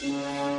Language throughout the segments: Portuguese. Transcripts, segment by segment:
gente!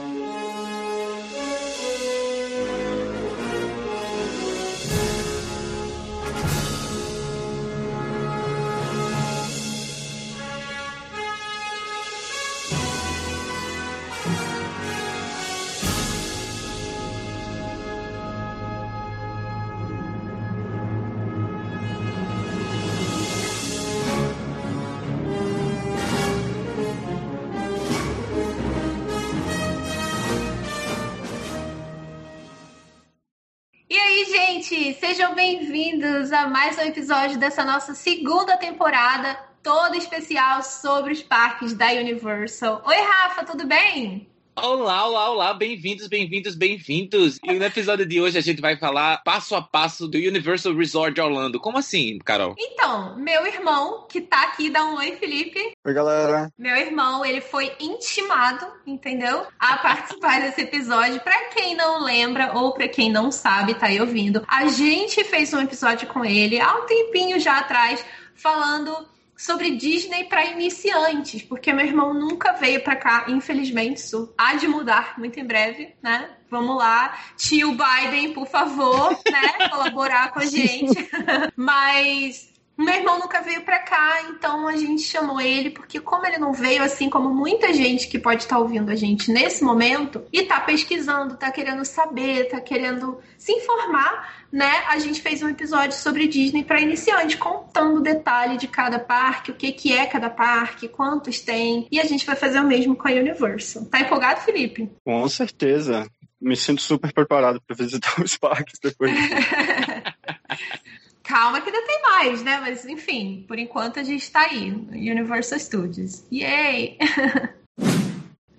Sejam bem-vindos a mais um episódio dessa nossa segunda temporada, toda especial sobre os parques da Universal. Oi, Rafa, tudo bem? Olá, olá, olá, bem-vindos, bem-vindos, bem-vindos. E no episódio de hoje a gente vai falar passo a passo do Universal Resort de Orlando. Como assim, Carol? Então, meu irmão, que tá aqui, dá um oi, Felipe. Oi, galera. Meu irmão, ele foi intimado, entendeu? A participar desse episódio. Pra quem não lembra ou pra quem não sabe, tá aí ouvindo, a gente fez um episódio com ele há um tempinho já atrás, falando sobre Disney para iniciantes, porque meu irmão nunca veio para cá, infelizmente, isso há de mudar muito em breve, né? Vamos lá, tio Biden, por favor, né, colaborar com a gente. Mas meu irmão nunca veio para cá, então a gente chamou ele, porque como ele não veio, assim como muita gente que pode estar tá ouvindo a gente nesse momento, e tá pesquisando, tá querendo saber, tá querendo se informar, né? A gente fez um episódio sobre Disney para iniciante, contando o detalhe de cada parque, o que, que é cada parque, quantos tem, e a gente vai fazer o mesmo com a Universal. Tá empolgado, Felipe? Com certeza. Me sinto super preparado para visitar os parques depois. Calma que ainda tem mais, né? Mas enfim, por enquanto a gente tá aí, Universal Studios. Yay!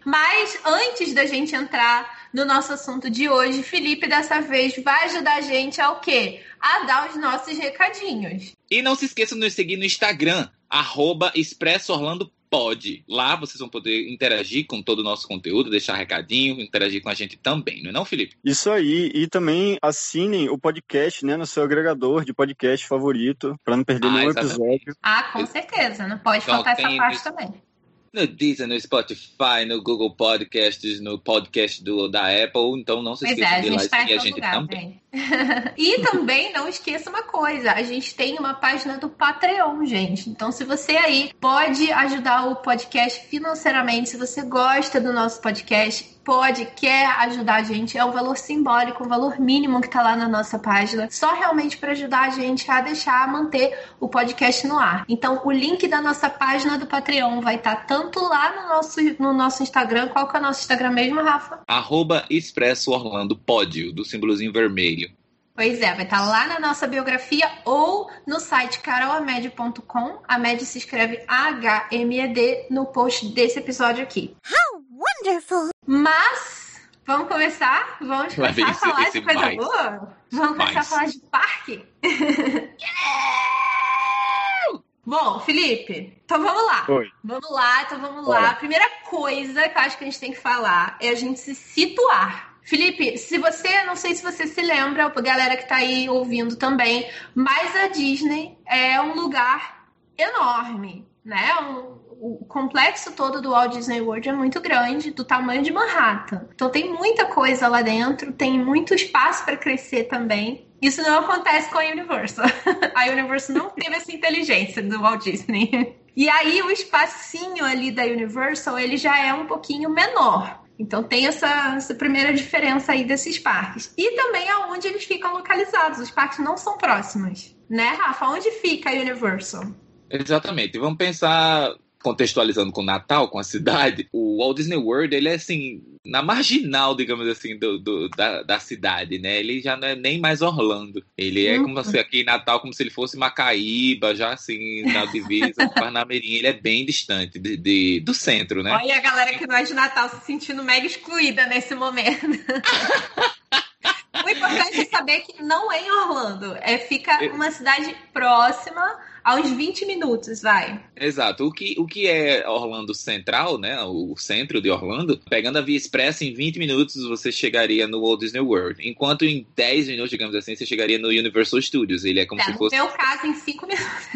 Mas antes da gente entrar no nosso assunto de hoje, Felipe dessa vez vai ajudar a gente ao quê? A dar os nossos recadinhos. E não se esqueça de nos seguir no Instagram, arroba Expresso Orlando pode. Lá vocês vão poder interagir com todo o nosso conteúdo, deixar recadinho, interagir com a gente também, não é não, Felipe? Isso aí. E também assinem o podcast, né, no seu agregador de podcast favorito, para não perder ah, nenhum exatamente. episódio. Ah, com certeza. Não pode então, faltar essa parte também no Deezer, no Spotify, no Google Podcasts, no podcast do, da Apple. Então não se esqueça é, de ir lá tá seguir a gente lugar, também. E também não esqueça uma coisa: a gente tem uma página do Patreon, gente. Então, se você aí pode ajudar o podcast financeiramente, se você gosta do nosso podcast, pode, quer ajudar a gente, é um valor simbólico, um valor mínimo que tá lá na nossa página, só realmente para ajudar a gente a deixar, a manter o podcast no ar. Então, o link da nossa página do Patreon vai estar tá tanto lá no nosso, no nosso Instagram, qual que é o nosso Instagram mesmo, Rafa? Arroba Expresso Orlando Pódio, do símbolozinho vermelho. Pois é, vai estar tá lá na nossa biografia ou no site carolamed.com. A Med se escreve H-M-E-D no post desse episódio aqui. How wonderful! Mas, vamos começar? Vamos começar a falar de coisa mais. boa? Vamos mais. começar a falar de parque? Bom, Felipe, então vamos lá. Oi. Vamos lá, então vamos lá. A primeira coisa que eu acho que a gente tem que falar é a gente se situar. Felipe, se você, não sei se você se lembra, a galera que tá aí ouvindo também, mas a Disney é um lugar enorme, né? Um, o complexo todo do Walt Disney World é muito grande, do tamanho de Manhattan. Então tem muita coisa lá dentro, tem muito espaço para crescer também. Isso não acontece com a Universal. a Universal não teve essa inteligência do Walt Disney. E aí o espacinho ali da Universal, ele já é um pouquinho menor. Então tem essa, essa primeira diferença aí desses parques. E também aonde eles ficam localizados. Os parques não são próximos. Né, Rafa? Onde fica a Universal? Exatamente. Vamos pensar contextualizando com Natal, com a cidade, o Walt Disney World, ele é assim, na marginal, digamos assim, do, do da, da, cidade, né? Ele já não é nem mais Orlando. Ele é como se aqui em Natal, como se ele fosse Macaíba, já assim, na divisa, Parnamirim. Ele é bem distante de, de, do centro, né? Olha a galera que não é de Natal se sentindo mega excluída nesse momento. o importante é saber que não é em Orlando. É, fica uma cidade próxima a uns 20 minutos, vai. Exato. O que, o que é Orlando Central, né? O centro de Orlando, pegando a via expressa, em 20 minutos você chegaria no Walt Disney World. Enquanto em 10 minutos, digamos assim, você chegaria no Universal Studios. Ele é como é, se fosse. No meu caso, em 5 minutos.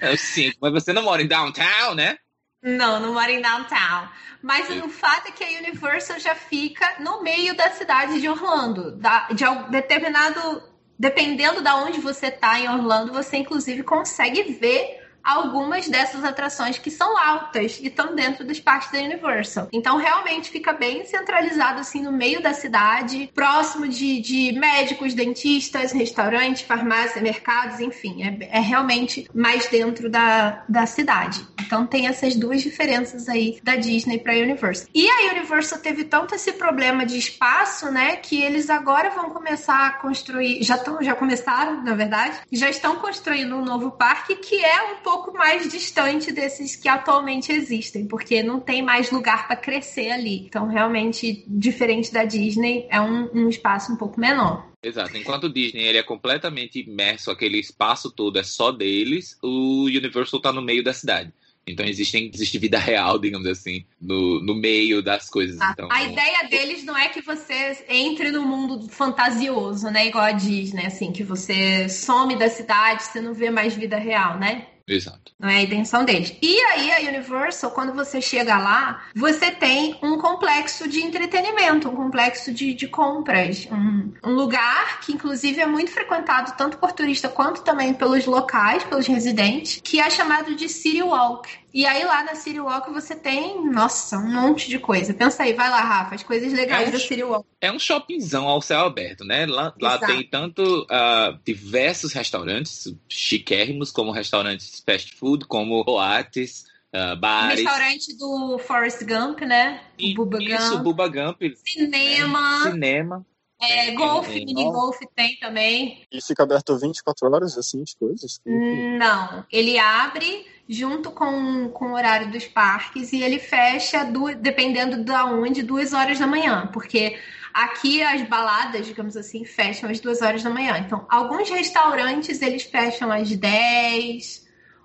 É, sim, mas você não mora em downtown, né? Não, não mora em downtown. Mas o fato é que a Universal já fica no meio da cidade de Orlando. Da, de determinado. Dependendo de onde você está em Orlando, você inclusive consegue ver algumas dessas atrações que são altas e estão dentro dos parques da Universal. Então, realmente fica bem centralizado assim no meio da cidade, próximo de, de médicos, dentistas, restaurantes, farmácias, mercados, enfim, é, é realmente mais dentro da, da cidade. Então, tem essas duas diferenças aí da Disney para a Universal. E a Universal teve tanto esse problema de espaço, né, que eles agora vão começar a construir, já estão, já começaram, na verdade, já estão construindo um novo parque que é um pouco pouco mais distante desses que atualmente existem, porque não tem mais lugar para crescer ali. Então, realmente, diferente da Disney, é um, um espaço um pouco menor. Exato. Enquanto o Disney ele é completamente imerso, aquele espaço todo é só deles, o Universal está no meio da cidade. Então existe, existe vida real, digamos assim, no, no meio das coisas. Ah, então, a ideia deles não é que você entre no mundo fantasioso, né? Igual a Disney, assim, que você some da cidade, você não vê mais vida real, né? Exato. Não é a intenção deles. E aí, a Universal, quando você chega lá, você tem um complexo de entretenimento, um complexo de, de compras. Um, um lugar que, inclusive, é muito frequentado tanto por turista quanto também pelos locais, pelos residentes, que é chamado de City Walk. E aí lá na City Walk você tem, nossa, um monte de coisa. Pensa aí, vai lá, Rafa, as coisas legais é um, da City Walk. É um shoppingzão ao céu aberto, né? Lá, lá tem tanto uh, diversos restaurantes chiquérrimos, como restaurantes fast food, como boates, uh, bares. Restaurante do Forrest Gump, né? E, Bubba isso, Gump. Bubba Gump. Cinema. Né? Cinema. É, golfe, mini golfe tem também. E fica aberto 24 horas, assim, as coisas? Não, ele abre junto com, com o horário dos parques e ele fecha, do, dependendo de onde, duas horas da manhã, porque aqui as baladas, digamos assim, fecham às duas horas da manhã. Então, alguns restaurantes eles fecham às 10,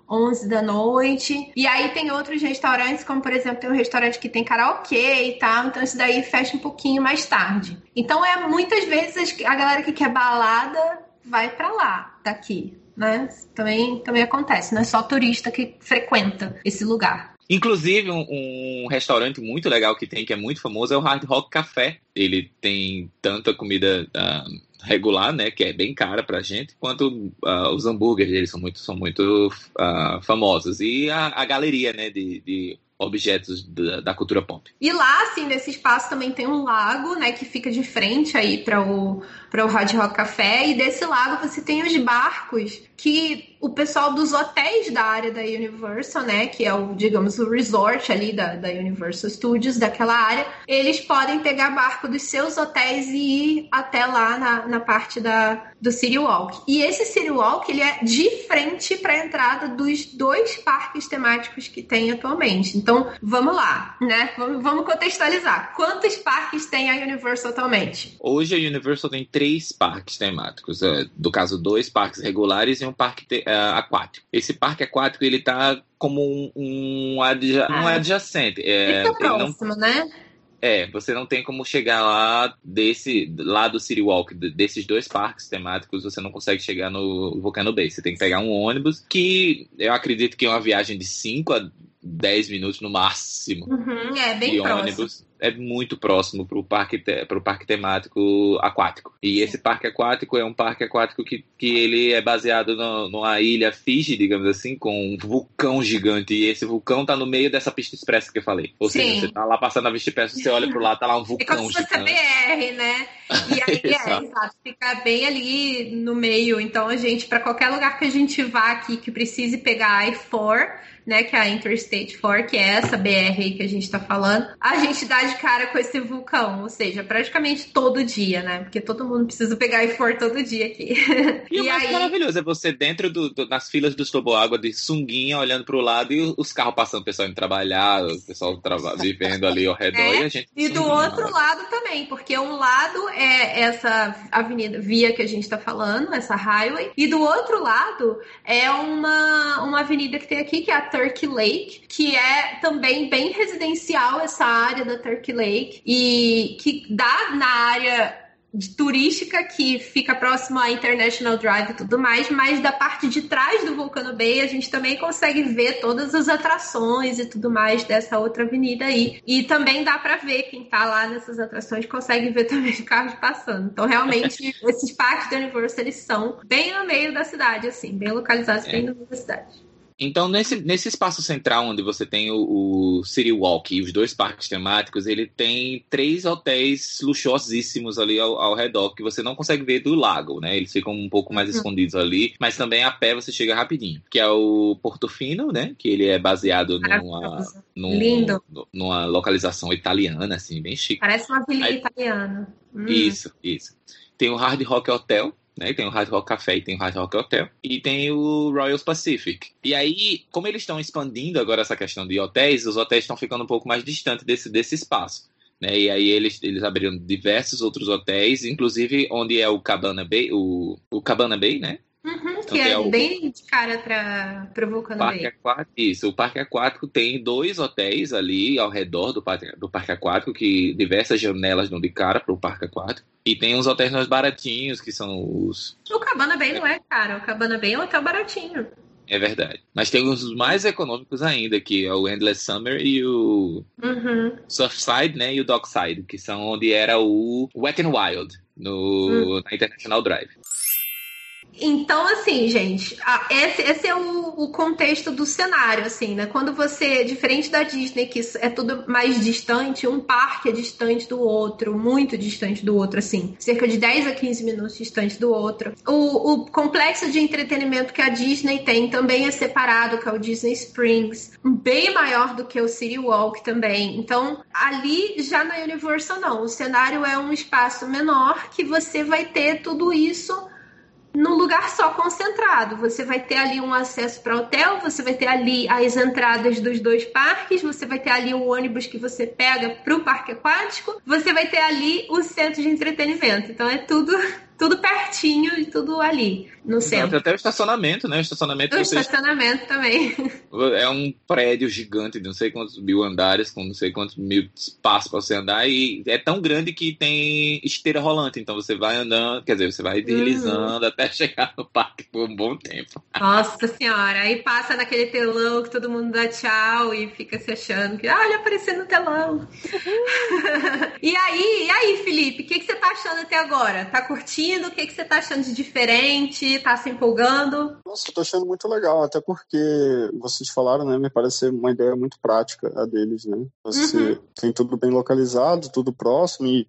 11 da noite. E aí tem outros restaurantes, como por exemplo, tem um restaurante que tem karaokê e tal, então isso daí fecha um pouquinho mais tarde. Então é muitas vezes a galera que quer balada vai para lá daqui, né? Também também acontece, não é só turista que frequenta esse lugar. Inclusive, um, um, restaurante muito legal que tem, que é muito famoso, é o Hard Rock Café. Ele tem tanta comida uh, regular, né, que é bem cara pra gente, quanto uh, os hambúrgueres deles são muito, são muito uh, famosos. E a, a galeria, né, de, de objetos da, da, cultura pop. E lá, assim, nesse espaço também tem um lago, né, que fica de frente aí para o para o Hard Rock Café e desse lago você tem os barcos que o pessoal dos hotéis da área da Universal, né, que é o, digamos, o resort ali da, da Universal Studios, daquela área, eles podem pegar barco dos seus hotéis e ir até lá na, na parte da, do City Walk. E esse City Walk, ele é de frente para a entrada dos dois parques temáticos que tem atualmente. Então, vamos lá, né, vamos, vamos contextualizar. Quantos parques tem a Universal atualmente? Hoje a Universal tem três parques temáticos, é, do caso dois parques regulares e um parque uh, aquático. Esse parque aquático ele tá como um, um adja, ah, não é adjacente, é, fica próximo, não, né? É, você não tem como chegar lá desse lá do City Walk, desses dois parques temáticos, você não consegue chegar no Volcano Bay. Você tem que pegar um ônibus que eu acredito que é uma viagem de 5 a 10 minutos no máximo. Uhum, é bem de próximo. ônibus é muito próximo para o parque, pro parque temático aquático. E esse parque aquático é um parque aquático que, que ele é baseado no, numa ilha Fiji, digamos assim, com um vulcão gigante. E esse vulcão tá no meio dessa pista expressa que eu falei. Ou Sim. seja, você tá lá passando a vista expressa, você olha pro lado, tá lá um vulcão é como gigante. Se fosse BR, né? E aí, é, exato, fica bem ali no meio. Então, a gente, para qualquer lugar que a gente vá aqui que precise pegar a I-4, né, que é a Interstate 4, que é essa BR aí que a gente tá falando, a gente dá de cara com esse vulcão, ou seja, praticamente todo dia, né? Porque todo mundo precisa pegar e for todo dia aqui. E, e o mais aí... maravilhoso é você dentro do, do, nas filas dos toboágua de sunguinha, olhando pro lado e os carros passando, o pessoal indo trabalhar, o pessoal trava... vivendo ali ao redor é, e a gente. E do outro lado também, porque um lado é essa avenida, via que a gente tá falando, essa highway, e do outro lado é uma, uma avenida que tem aqui, que é a Turkey Lake, que é também bem residencial essa área da Turkey Lake e que dá na área de turística que fica próximo à International Drive e tudo mais, mas da parte de trás do Volcano Bay a gente também consegue ver todas as atrações e tudo mais dessa outra avenida aí. E também dá para ver quem tá lá nessas atrações consegue ver também os carros passando. Então realmente esses parques da Universal eles são bem no meio da cidade assim, bem localizados é. bem no meio da cidade. Então, nesse, nesse espaço central onde você tem o, o, City Walk e os dois parques temáticos, ele tem três hotéis luxuosíssimos ali ao, ao redor, que você não consegue ver do lago, né? Eles ficam um pouco mais uhum. escondidos ali, mas também a pé você chega rapidinho. Que é o Portofino, né? Que ele é baseado numa, num, Lindo. numa localização italiana, assim, bem chique. Parece uma vila italiana. Hum. Isso, isso. Tem o Hard Rock Hotel, né? Tem o Hard Rock Café e tem o Hard Rock Hotel. E tem o Royal Pacific. E aí, como eles estão expandindo agora essa questão de hotéis, os hotéis estão ficando um pouco mais distantes desse, desse espaço. Né? E aí eles, eles abriram diversos outros hotéis, inclusive onde é o Cabana Bay, o, o Cabana Bay, né? Uhum, que é, é bem de cara para o Vulcano parque Aquático, isso, o Parque Aquático tem dois hotéis ali ao redor do parque, do parque Aquático, que diversas janelas dão de cara para o Parque Aquático. E tem uns hotéis mais baratinhos, que são os... O Cabana Bay não é caro, o Cabana Bay é um hotel baratinho. É verdade. Mas tem os mais econômicos ainda, que é o Endless Summer e o uhum. Surfside, né? E o Dockside, que são onde era o Wet n Wild, no, uhum. na International Drive. Então, assim, gente, esse, esse é o, o, contexto do cenário, assim, né? Quando você, diferente da Disney, que é tudo mais distante, um parque é distante do outro, muito distante do outro, assim, cerca de 10 a 15 minutos distante do outro. O, o complexo de entretenimento que a Disney tem também é separado, que é o Disney Springs, bem maior do que o City Walk também. Então, ali já na Universal, não. O cenário é um espaço menor que você vai ter tudo isso num lugar só concentrado. Você vai ter ali um acesso para hotel, você vai ter ali as entradas dos dois parques, você vai ter ali o ônibus que você pega para o parque aquático, você vai ter ali o centro de entretenimento. Então é tudo tudo pertinho e tudo ali, no centro. Até o estacionamento, né? O estacionamento. O estacionamento também. É um prédio gigante de não sei quantos mil andares, com não sei quantos mil espaços para você andar, e é tão grande que tem esteira rolante. Então você vai andando, quer dizer, você vai deslizando uhum. até chegar no parque por um bom tempo. Nossa senhora, aí passa naquele telão que todo mundo dá tchau e fica se achando que, olha, aparecendo no telão. e aí, e aí, Felipe, o que, que você tá achando até agora? Tá curtindo? O que, que você está achando de diferente? Tá se empolgando? Nossa, eu tô achando muito legal, até porque vocês falaram, né? Me parece uma ideia muito prática a deles, né? Você uhum. tem tudo bem localizado, tudo próximo e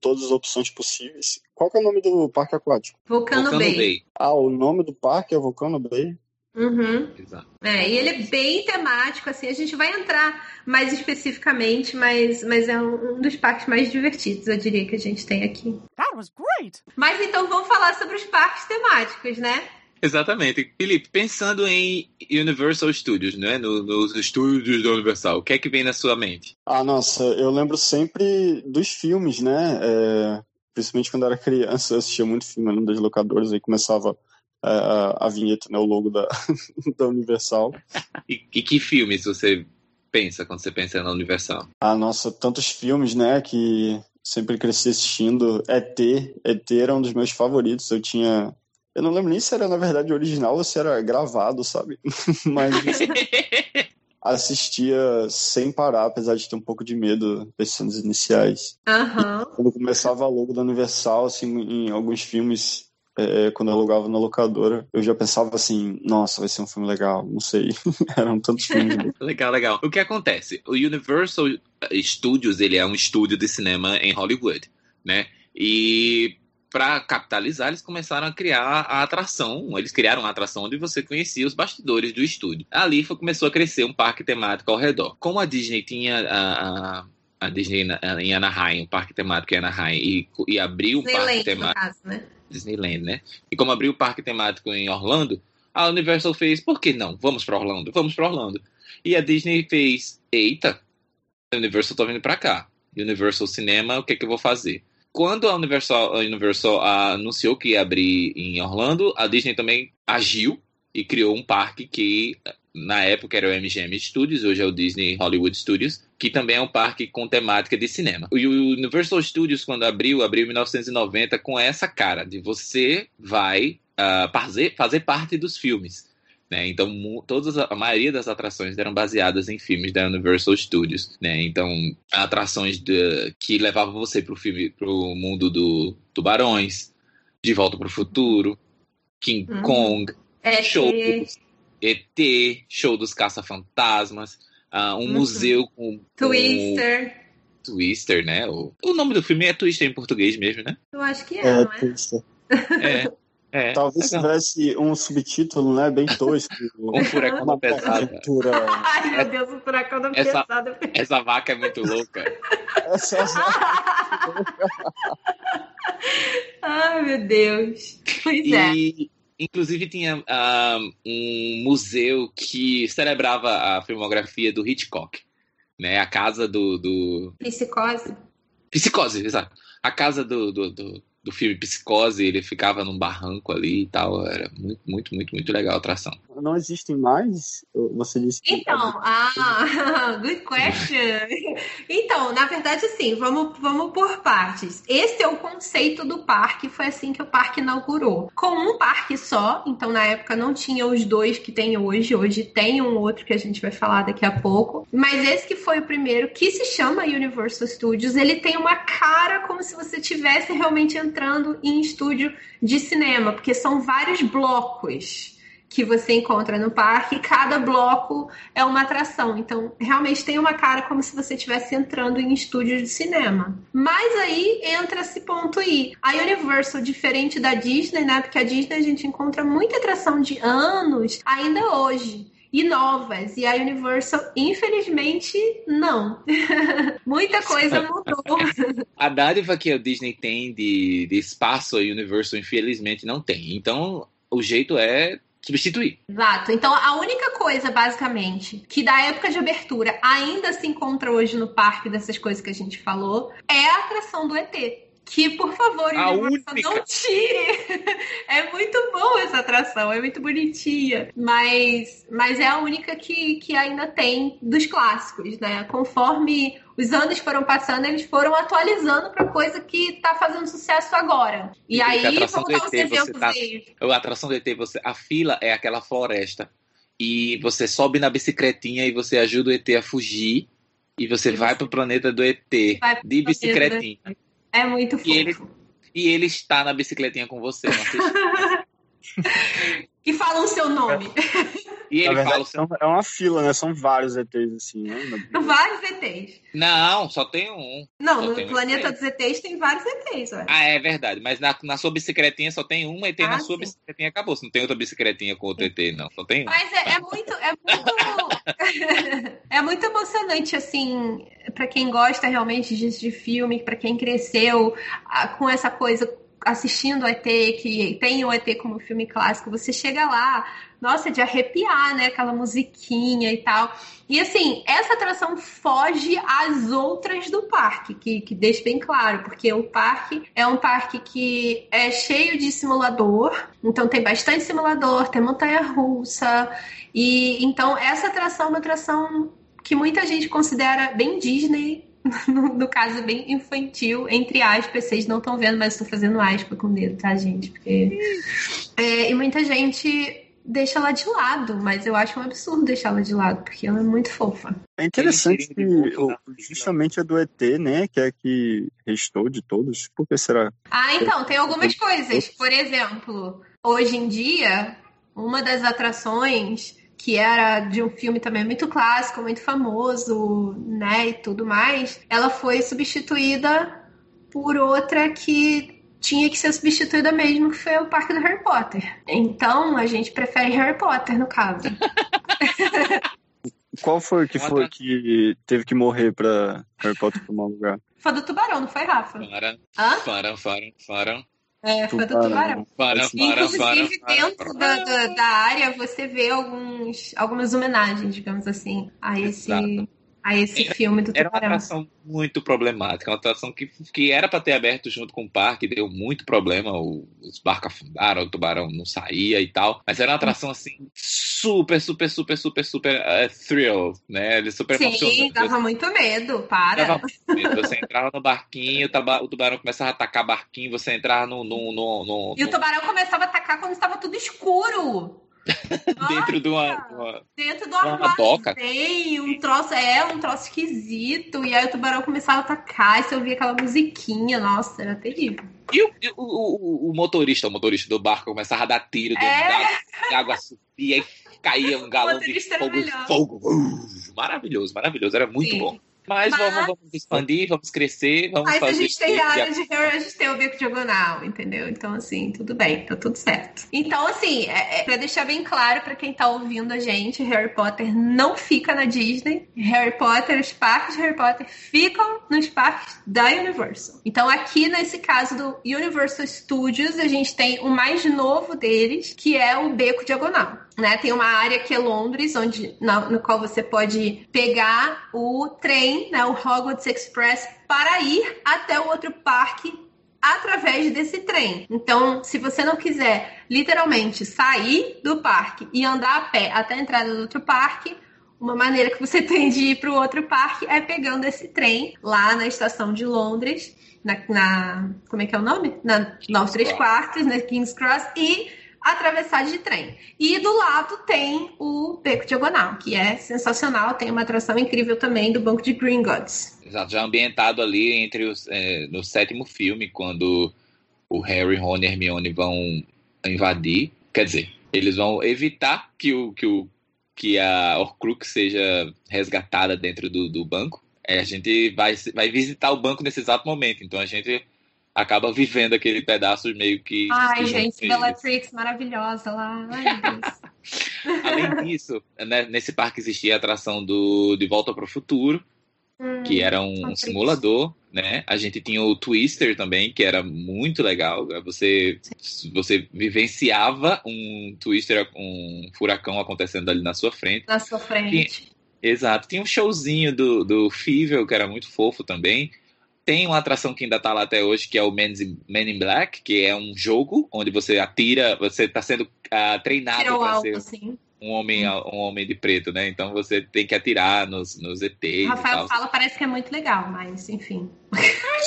todas as opções possíveis. Qual é o nome do parque aquático? Volcano, Volcano Bay. Bay. Ah, o nome do parque é Volcano Bay? Uhum. Exato. É, e ele é bem temático, assim, a gente vai entrar mais especificamente, mas, mas é um, dos parques mais divertidos, eu diria, que a gente tem aqui. That was great! Mas então vamos falar sobre os parques temáticos, né? Exatamente. Felipe, pensando em Universal Studios, né? No, nos estúdios da Universal, o que é que vem na sua mente? Ah, nossa, eu lembro sempre dos filmes, né? É, principalmente quando eu era criança, eu assistia muito filme no das locadoras, aí começava a, a vinheta, né, o logo da, da Universal. e, e que filmes você pensa quando você pensa na Universal? Ah, nossa, tantos filmes, né, que sempre cresci assistindo. ET, ET era um dos meus favoritos. Eu tinha. Eu não lembro nem se era, na verdade, original ou se era gravado, sabe? Mas assistia sem parar, apesar de ter um pouco de medo das cenas iniciais. Uhum. Quando começava a logo da Universal, assim, em alguns filmes é, é, quando eu alugava na locadora, eu já pensava assim, nossa, vai ser um filme legal, não sei. Eram tantos filmes. legal, legal. O que acontece? O Universal Studios, ele é um estúdio de cinema em Hollywood, né? E para capitalizar, eles começaram a criar a atração. Eles criaram uma atração onde você conhecia os bastidores do estúdio. Ali foi, começou a crescer um parque temático ao redor. Como a Disney tinha a, a a Disney em Anaheim, um parque temático em Anaheim, e, e abriu um parque temático. Caso, né? Disneyland, né? E como abriu o parque temático em Orlando, a Universal fez, por que não? Vamos para Orlando, vamos para Orlando. E a Disney fez, eita, a Universal tá vindo para cá. Universal Cinema, o que é que eu vou fazer? Quando a Universal, a Universal anunciou que ia abrir em Orlando, a Disney também agiu e criou um parque que na época era o MGM Studios, hoje é o Disney Hollywood Studios, que também é um parque com temática de cinema. E o Universal Studios, quando abriu, abriu em 1990 com essa cara de você vai uh, fazer, fazer parte dos filmes. Né? Então, todas a maioria das atrações eram baseadas em filmes da Universal Studios. Né? Então, atrações de, que levavam você para o filme, para o mundo do Tubarões, De Volta para o Futuro, King uhum. Kong, é show dos ET, show dos caça-fantasmas, uh, um uhum. museu com. Twister. Com... Twister, né? O, o nome do filme é Twister em português mesmo, né? Eu acho que é, é não é? Twister. É. É, Talvez é tivesse um subtítulo, né? Bem tosco. um furacão da pesada. Ai, meu Deus, o furacão da essa, pesada. Essa vaca é muito louca. Essa vaca. Ai, meu Deus. Pois e, é. Inclusive tinha uh, um museu que celebrava a filmografia do Hitchcock, né? A casa do, do... Psicose. Psicose, exato. A casa do, do, do, do filme Psicose, ele ficava num barranco ali e tal. Era muito, muito, muito, muito legal a atração. Não existem mais? Você disse que. Então, ah, good question. Então, na verdade, assim, vamos, vamos por partes. Esse é o conceito do parque, foi assim que o parque inaugurou. Com um parque só, então na época não tinha os dois que tem hoje. Hoje tem um outro que a gente vai falar daqui a pouco. Mas esse que foi o primeiro, que se chama Universal Studios, ele tem uma cara como se você tivesse realmente entrando em estúdio de cinema, porque são vários blocos que você encontra no parque, e cada bloco é uma atração. Então, realmente tem uma cara como se você estivesse entrando em estúdio de cinema. Mas aí entra esse ponto aí. A Universal, diferente da Disney, né? Porque a Disney a gente encontra muita atração de anos ainda hoje e novas. E a Universal, infelizmente, não. Muita coisa mudou. a dádiva que a Disney tem de, de espaço, a Universal, infelizmente, não tem. Então, o jeito é substituir. Exato. Então, a única coisa, basicamente, que da época de abertura ainda se encontra hoje no parque dessas coisas que a gente falou, é a atração do ET que, por favor, a única... não tire. É muito bom essa atração, é muito bonitinha. Mas, mas é a única que, que ainda tem dos clássicos, né? Conforme os anos foram passando, eles foram atualizando para coisa que tá fazendo sucesso agora. E, e aí, vamos dar os exemplos tá... aí. A atração do ET, você... a fila é aquela floresta. E você sobe na bicicletinha e você ajuda o ET a fugir. E você e vai você... pro planeta do ET de bicicletinha. É muito fofo. E ele, e ele está na bicicletinha com você, não E fala o seu nome. E ele verdade, fala. Seu... É uma fila, né? São vários ETs, assim, né? Vários ETs. Não, só tem um. Não, no planeta dos ETs tem vários ETs, ué. Ah, é verdade. Mas na, na sua bicicletinha só tem um ET ah, na sua sim. bicicletinha acabou. Não tem outra bicicletinha com outro ET, não. Só tem um. Mas é, é muito. É muito, é muito emocionante, assim, para quem gosta realmente de, de filme, para quem cresceu ah, com essa coisa assistindo o ET, que tem o ET como filme clássico, você chega lá, nossa, de arrepiar, né? Aquela musiquinha e tal. E assim, essa atração foge às outras do parque, que, que deixa bem claro, porque o parque é um parque que é cheio de simulador, então tem bastante simulador, tem montanha russa, e então essa atração é uma atração que muita gente considera bem Disney, no, caso bem infantil, entre aspas, vocês não estão vendo, mas estou fazendo aspa com o dedo, tá, gente? Porque... É, e muita gente deixa ela de lado, mas eu acho um absurdo deixar ela de lado, porque ela é muito fofa. É interessante que justamente a do ET, né, que é que restou de todos. Por que será? Ah, então, tem algumas coisas. Por exemplo, hoje em dia, uma das atrações que era de um filme também muito clássico, muito famoso, né, e tudo mais, ela foi substituída por outra que tinha que ser substituída mesmo, que foi o parque do Harry Potter. Então, a gente prefere Harry Potter, no caso. Qual foi que foi que teve que morrer pra Harry Potter tomar lugar? Foi do tubarão, não foi, Rafa? Faram, Hã? faram, faram. É, foi do tubarão. Para, para, Inclusive, para, dentro da, da, da, área, você vê alguns, algumas homenagens, digamos assim, a esse, a esse filme do Era uma Tubarão. atração muito problemática, uma atração que, que era para ter aberto junto com o parque, deu muito problema, o- os barcos afundaram, o tubarão não saía e tal, mas era uma atração assim super, super, super, super, super eh, thrill, né? Ele super Sim, dava muito medo, para. Dava muito medo. Você entrava no barquinho, o tubarão começava a atacar barquinho, você entrava no, no, no, no- E o tubarão começava a atacar quando estava tudo escuro. dentro de uma, uma- Dentro do Uma armazém, um troço, é, um troço esquisito. E aí o tubarão começava a atacar, e você ouvia aquela musiquinha, nossa, era terrível. E o, o, o- o motorista, o motorista do barco começava a dar tiro dentro É. d'água, a água subia e caía um galão de fogo, fogo. Uh, maravilhoso, maravilhoso, era muito Sim. bom. Mas, Mas- vamos, vamos expandir, vamos crescer, vamos Mas a fazer gente tem a área de Harry, a gente tem o beco diagonal, entendeu? Então, assim, tudo bem, tá tudo certo. Então, assim, é, é, pra deixar bem claro pra quem tá ouvindo a gente, Harry Potter não fica na Disney. Harry Potter, os parques de Harry Potter ficam nos parques da Universal. Então, aqui nesse caso do Universal Studios, a gente tem o mais novo deles, que é o beco diagonal. Né? Tem uma área que é Londres, onde, na- no qual você pode pegar o trem, né, o Hogwarts Express, para ir até o outro parque através desse trem. Então, se você não quiser literalmente sair do parque e andar a pé até a entrada do outro parque, uma maneira que você tem de ir para o outro parque é pegando esse trem lá na estação de Londres, na, na- como é que é o nome? Na 9 3 Cross. quartos, na King's Cross e atravessar de trem. E do lado tem o Beco Diagonal, que é sensacional, tem uma atração incrível também do Banco de Gringotts. Exato, já ambientado ali entre os, é, no sétimo filme, quando o Harry, Ron e Hermione vão invadir. Quer dizer, eles vão evitar que, o, que, o, que a Horcrux seja resgatada dentro do, do banco. É, a gente vai, vai visitar o banco nesse exato momento, então a gente acaba vivendo aquele pedaço meio que. Ai, gente, Bellatrix maravilhosa lá. Ai. Além disso, né, nesse parque existia a atração do De Volta para o Futuro, Hum, que era um, Matrix. simulador, né? A gente tinha o Twister também, que era muito legal. Você, você vivenciava um Twister, um furacão acontecendo ali na sua frente. na sua frente. Exato. Tinha um showzinho do, do Fível, que era muito fofo também. Tem uma atração que ainda tá lá até hoje, que é o Men in, Black, que é um jogo onde você atira, você está sendo ah, treinado para alto, ser assim. Um homem, um homem de preto, né? Então você tem que atirar nos, nos ETs O e Rafael tal. fala, parece que é muito legal, mas enfim.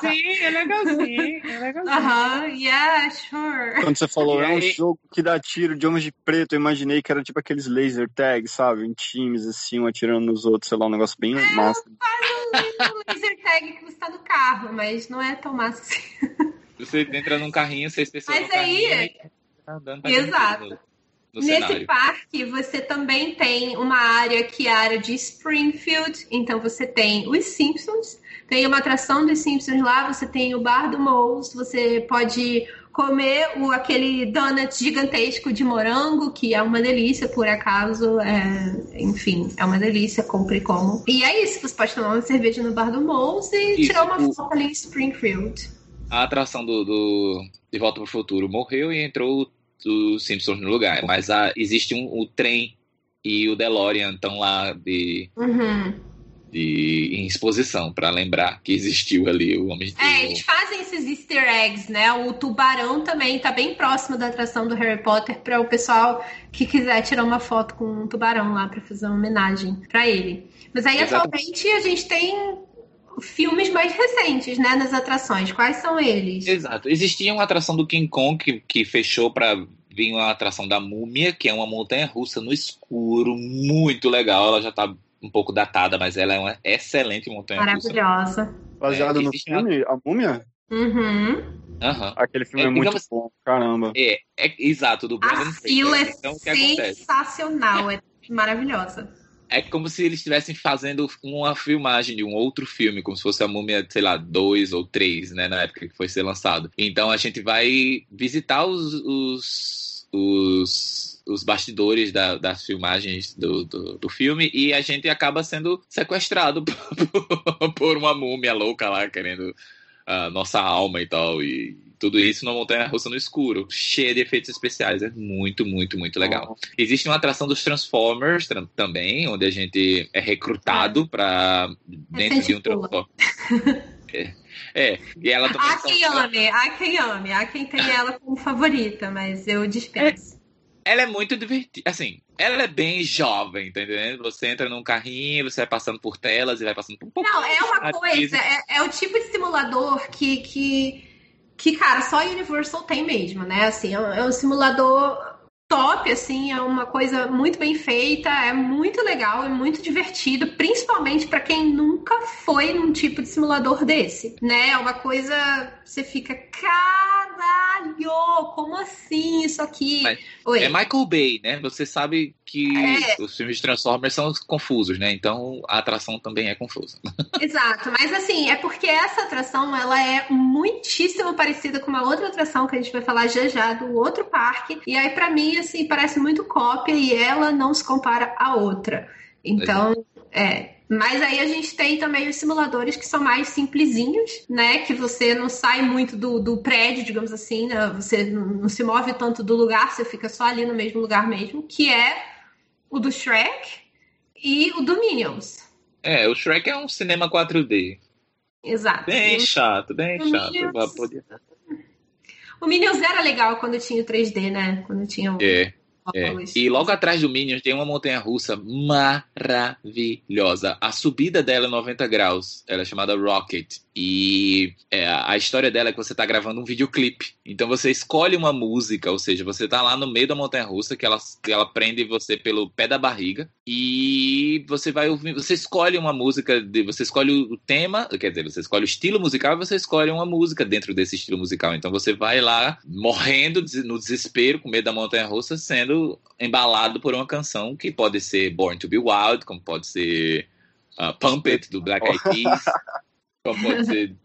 Sim, é legalzinho, é legalzinho. Aham, yeah, sure. Quando você falou, é um jogo que dá tiro de homens de preto, eu imaginei que era tipo aqueles laser tags, sabe? Em times, assim, um atirando nos outros, sei lá, um negócio bem massa. O laser tag que você tá no carro, mas não é tão massa assim. Você entra num carrinho, seis pessoas Mas no carrinho aí- e tá Exato. No, Nesse cenário. parque, você também tem uma área que é a área de Springfield. Então, você tem os Simpsons. Tem uma atração dos Simpsons lá. Você tem o Bar do Moles. Você pode comer o, aquele donut gigantesco de morango, que é uma delícia, por acaso. é, enfim, é uma delícia. Compre como. E é isso. Você pode tomar uma cerveja no Bar do Moles e Isso, tirar uma o- foto ali em Springfield. A atração do, do De Volta pro Futuro morreu e entrou os Simpsons no lugar. Mas a- existe um, o trem e o DeLorean estão lá de, Uhum. de, em exposição, para lembrar que existiu ali o Homem de É, eles fazem esses easter eggs, né? O tubarão também tá bem próximo da atração do Harry Potter para o pessoal que quiser tirar uma foto com um tubarão lá para fazer uma homenagem para ele. Mas aí Exato. atualmente a gente tem filmes mais recentes, né, nas atrações. Quais são eles? Exato. Existia uma atração do King Kong que, que fechou para vir uma atração da Múmia, que é uma montanha russa no escuro, muito legal. Ela já tá um pouco datada, mas ela é uma excelente montanha russa. Maravilhosa. Baseado É, no filme, A Múmia? Uhum. Aham. Aquele filme É, é, muito digamos- bom, caramba. É, é exato, do Brandon A fila é. Então, sensacional, é maravilhosa. É como se eles estivessem fazendo uma filmagem de um outro filme, como se fosse a Múmia, sei lá, dois ou três, né, na época que foi ser lançado. Então a gente vai visitar os, os, os, os bastidores da- das filmagens do, do, do filme e a gente acaba sendo sequestrado por, por uma múmia louca lá, querendo a nossa alma e tal. E tudo isso numa montanha russa no escuro, cheia de efeitos especiais. É muito, muito, muito legal. Existe uma atração dos Transformers também, onde a gente é recrutado é. para dentro de um Transformer. É. é, e ela também. Há quem ame, há quem ame, há quem tem ela como favorita, mas eu dispenso. É, ela é muito divertida, assim, ela é bem jovem, tá entendendo? Você entra num carrinho, você vai passando por telas e vai passando por um pouco. Não, é uma coisa, é, é, o tipo de simulador que, que que, cara, só a Universal tem mesmo, né? Assim, é um é simulador top, assim, é uma coisa muito bem feita, é muito legal, é muito divertido, principalmente para quem nunca foi num tipo de simulador desse, né? É uma coisa, você fica, caralho, como assim isso aqui? é Michael Bay, né? Você sabe que é. os filmes de Transformers são confusos, né? Então a atração também é confusa. Exato, mas assim, é porque essa atração ela é muitíssimo parecida com uma outra atração que a gente vai falar já já do outro parque. E aí para mim assim parece muito cópia e ela não se compara à outra. Então, é, mas aí a gente tem também os simuladores que são mais simplesinhos, né? Que você não sai muito do, do prédio, digamos assim, né? você não, não, se move tanto do lugar, você fica só ali no mesmo lugar mesmo, que é o do Shrek e o do Minions. É, o Shrek é um cinema 4D. Exato. Bem chato, bem o chato. Minions... O Minions era legal quando tinha o 3D, né? Quando tinha o... É. É. E logo atrás do Minions tem uma montanha russa maravilhosa. A subida dela é 90 graus. Ela é chamada Rocket. E é, a história dela é que você está gravando um videoclipe. Então você escolhe uma música, ou seja, você está lá no meio da montanha russa, que ela, que ela prende você pelo pé da barriga. E você vai ouvir, você escolhe uma música, de, você escolhe o tema, quer dizer, você escolhe o estilo musical e você escolhe uma música dentro desse estilo musical. Então você vai lá morrendo no desespero, com medo da montanha russa, sendo sendo embalado por uma canção que pode ser Born to Be Wild, como pode ser uh, Pump It, do Black Eyed Peas, como pode ser...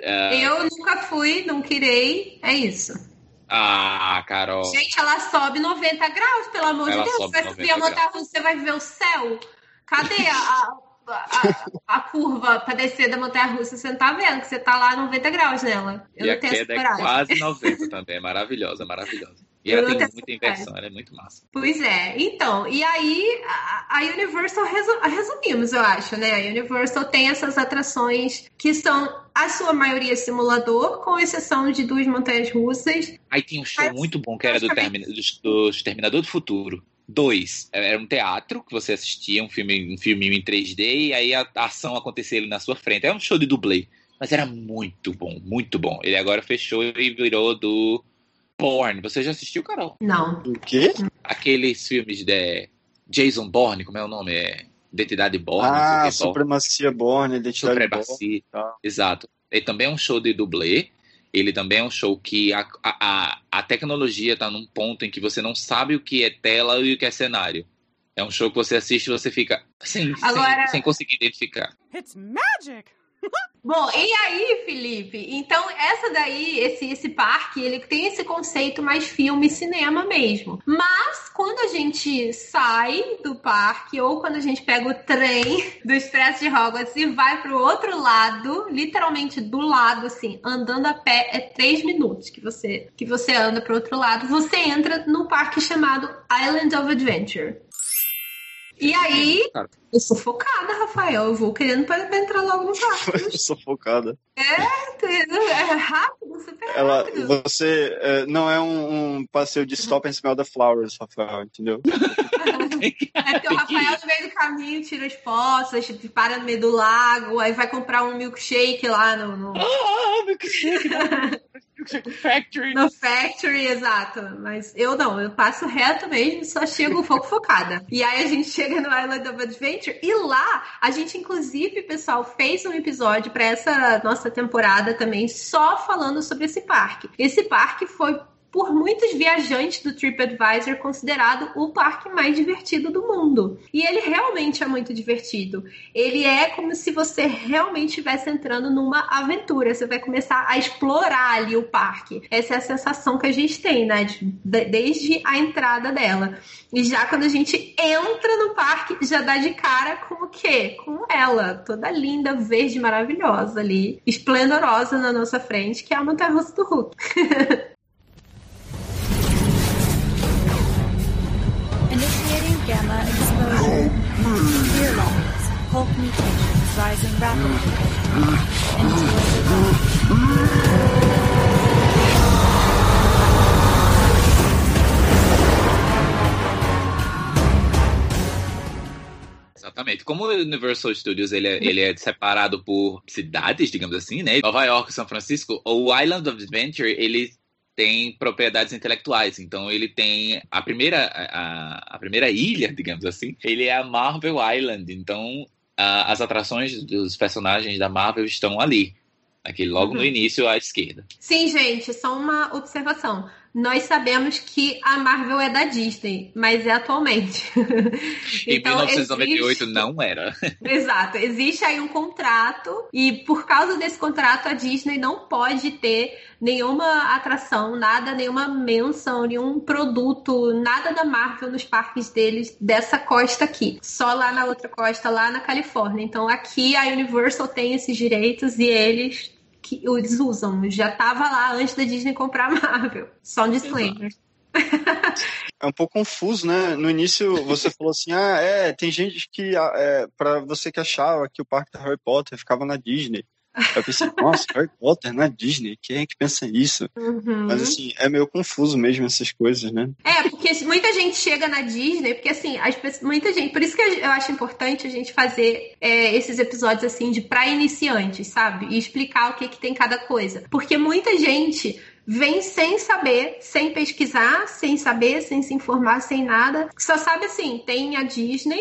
Uh... Eu nunca fui, não querei, é isso. Ah, Carol. Gente, ela sobe 90 graus, pelo amor ela de Deus. Vai subir a montanha você vai ver o céu. Cadê a, a, a curva para descer da montanha russa? Você não tá vendo que você tá lá 90 graus nela. Eu e a queda é quase 90 também. É maravilhosa, maravilhosa. E ela tem muita inversão, ela é muito massa. Pois é, então, e aí a, a Universal, resu, resumimos, eu acho, né? A Universal tem essas atrações que são, a sua maioria, simulador, com exceção de duas montanhas russas. Aí tinha um show Mas, muito bom que era do, termina, do, do Terminador do Futuro. Dois, era um teatro que você assistia, um filme, um filminho em 3D, e aí a, a ação acontecia ali na sua frente. É um show de dublê. Mas era muito bom, muito bom. Ele agora fechou e virou do Bourne. Você já assistiu, Carol? Não. O quê? Aqueles filmes de Jason Bourne, como é o nome? É Identidade Bourne. Ah, Supremacia Bourne, Identidade Supremacia, Bourne. Exato. Ele também é um show de dublê. Ele também é um show que a, a, a tecnologia está num ponto em que você não sabe o que é tela e o que é cenário. É um show que você assiste e você fica sem, Agora... sem, sem conseguir identificar. It's magic! Bom, e aí, Felipe? Então, essa daí, esse, esse parque, ele tem esse conceito mais filme cinema mesmo. Mas, quando a gente sai do parque, ou quando a gente pega o trem do Expresso de Hogwarts e vai pro outro lado, literalmente do lado, assim, andando a pé, é três minutos que você, que você anda pro outro lado, você entra no parque chamado Island of Adventure. E aí, eu sou focada, Rafael. Eu vou querendo para entrar logo no quarto. sou focada. É, é rápido, super Ela, rápido. Você é, não é um, um, passeio de stop and smell the flowers, Rafael, entendeu? é porque o Rafael, no meio do caminho, tira as fotos, para no meio do lago, aí vai comprar um milkshake lá no. no... Ah, milkshake! Factory. No Factory, exato. Mas eu não, eu passo reto mesmo, só chego um pouco focada. E aí a gente chega no Island of Adventure e lá a gente, inclusive, pessoal, fez um episódio para essa nossa temporada também, só falando sobre esse parque. Esse parque foi por muitos viajantes do TripAdvisor, considerado o parque mais divertido do mundo. E ele realmente é muito divertido. Ele é como se você realmente estivesse entrando numa aventura. Você vai começar a explorar ali o parque. Essa é a sensação que a gente tem, né? De, de, desde a entrada dela. E já quando a gente entra no parque, já dá de cara com o quê? Com ela, toda linda, verde, maravilhosa ali, esplendorosa na nossa frente, que é a montanha russa do Hulk. Hulk mutations rising rapidly. Exatamente. Como o Universal Studios ele é, ele é separado por cidades, digamos assim, né? Nova York, São Francisco, o Island of Adventure ele tem propriedades intelectuais. Então ele tem a primeira a, a primeira ilha, digamos assim, ele é a Marvel Island. Então a, as atrações dos personagens da Marvel estão ali. Aqui logo uhum. no início à esquerda. Sim, gente, só uma observação nós sabemos que a Marvel é da Disney, mas é atualmente. em então, 1998 existe... não era. Exato, existe aí um contrato e por causa desse contrato a Disney não pode ter nenhuma atração, nada, nenhuma menção, nenhum produto, nada da Marvel nos parques deles dessa costa aqui. Só lá na outra costa, lá na Califórnia. Então aqui a Universal tem esses direitos e eles que eles usam. Já tava lá antes da Disney comprar a Marvel. Só um disclaimer. É um pouco confuso, né? No início você falou assim: ah, é, tem gente que, ah, é, para você que achava que o parque da Harry Potter ficava na Disney. Eu pensei, nossa, Harry Potter na Disney, quem é que pensa isso? Uhum. Mas assim, é meio confuso mesmo essas coisas, né? É, porque muita gente chega na Disney, porque assim, as pessoas, muita gente, por isso que eu acho importante a gente fazer é, esses episódios assim de pra iniciantes, sabe? E explicar o que, que tem cada coisa. Porque muita gente vem sem saber, sem pesquisar, sem saber, sem se informar, sem nada. Só sabe assim, tem a Disney,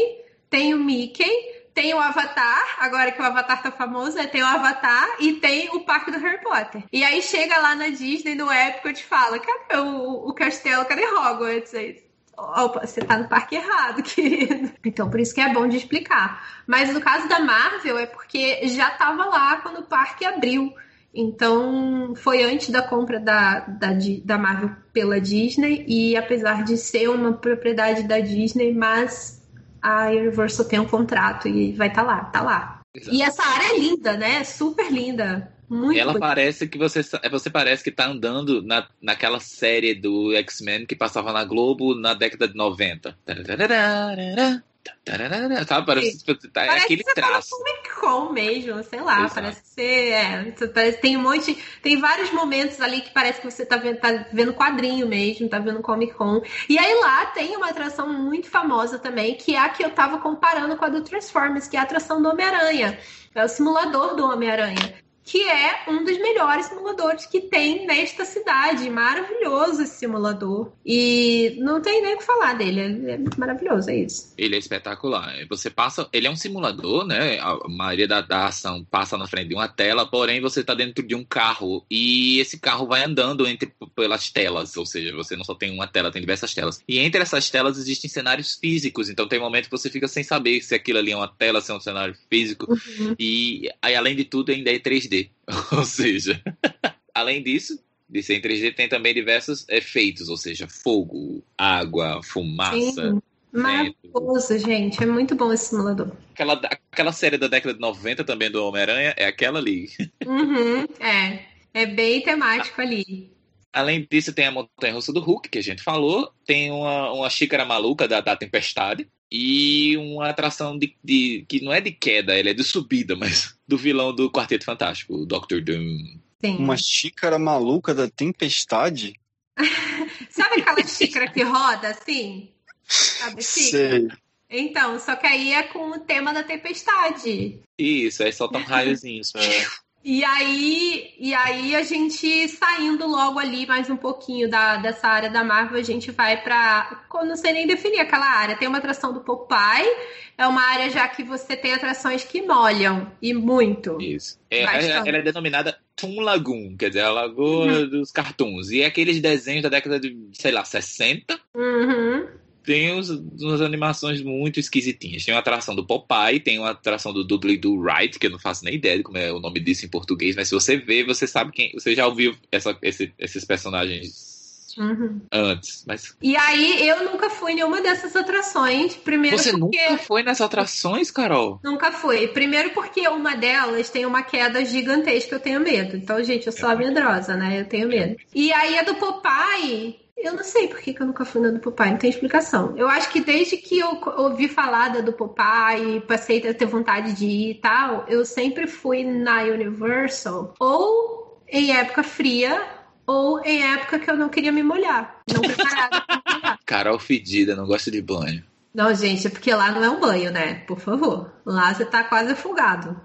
tem o Mickey tem o Avatar, agora que o Avatar tá famoso, né? tem o Avatar e tem o parque do Harry Potter. E aí chega lá na Disney, no Epcot, fala, cadê o, o castelo, cadê Hogwarts? Aí, Opa, você tá no parque errado, querido. Então, por isso que é bom de explicar. Mas no caso da Marvel, é porque já tava lá quando o parque abriu. Então, foi antes da compra da, da, da Marvel pela Disney. E apesar de ser uma propriedade da Disney, mas a Universal tem um contrato e vai estar tá lá, tá lá. Exato. E essa área é linda, né? Super linda. Muito Ela parece que você, você parece que tá andando na, naquela série do X-Men que passava na Globo na década de 90. Sabe? Parece, que tá, parece aquele que você traço. Tá Comic Con mesmo, sei lá. Exato. Parece que você, é, tem um monte. Tem vários momentos ali que parece que você tá vendo, tá vendo quadrinho mesmo, tá vendo Comic Con. E aí lá tem uma atração muito famosa também, que é a que eu tava comparando com a do Transformers, que é a atração do Homem-Aranha. É o simulador do Homem-Aranha que é um dos melhores simuladores que tem nesta cidade. Maravilhoso esse simulador. E não tem nem o que falar dele. É maravilhoso, é isso. Ele é espetacular. Você passa. Ele é um simulador, né? A maioria da, da ação passa na frente de uma tela, porém você está dentro de um carro. E esse carro vai andando entre pelas telas. Ou seja, você não só tem uma tela, tem diversas telas. E entre essas telas existem cenários físicos. Então tem momentos que você fica sem saber se aquilo ali é uma tela, se é um cenário físico. Uhum. E aí, além de tudo, ainda é 3D. Ou seja, além disso, de ser em 3D, tem também diversos efeitos, ou seja, fogo, água, fumaça. Sim. Maravilhoso, gente. É muito bom esse simulador. Aquela, aquela série da década de 90 também do Homem-Aranha é aquela ali. Uhum, é. É bem temático ali. Além disso, tem a Montanha Russa do Hulk, que a gente falou. Tem uma, uma xícara maluca da, da Tempestade e uma atração de, de, que não é de queda, ela é de subida, mas do vilão do Quarteto Fantástico, o Doctor Doom. Sim. Uma xícara maluca da tempestade? Sabe aquela xícara que roda assim? Sabe, Sei. Então, só que aí é com o tema da tempestade. Isso, aí solta um raiozinhos. E aí, e aí a gente saindo logo ali mais um pouquinho da, dessa área da Marvel, a gente vai para, não sei nem definir aquela área. Tem uma atração do Popeye, é uma área já que você tem atrações que molham e muito. Isso. É, ela é denominada Toon Lagoon, quer dizer, a Lagoa uhum. dos Cartoons. E é aqueles desenhos da década de, sei lá, 60. Uhum. Tem uns, umas animações muito esquisitinhas. Tem uma atração do Popeye, tem uma atração do Dudley Do Right, que eu não faço nem ideia de como é o nome disso em português, mas se você vê, você sabe quem. Você já ouviu essa, esse, esses personagens Uhum. antes. Mas... E aí eu nunca fui em nenhuma dessas atrações. Primeiro Você porque... nunca foi nessas atrações, Carol? Nunca fui. Primeiro porque uma delas tem uma queda gigantesca, eu tenho medo. Então, gente, eu sou é. medrosa, né? Eu tenho medo. E aí a do Popeye. Eu não sei por que, que eu nunca fui na do Popeye, não tem explicação. Eu acho que desde que eu ouvi falar da do Popeye, passei a ter vontade de ir e tal, eu sempre fui na Universal ou em época fria ou em época que eu não queria me molhar. Não preparada pra me molhar. Carol fedida, não gosta de banho. Não, gente, é porque lá não é um banho, né? Por favor. Lá você tá quase afogado.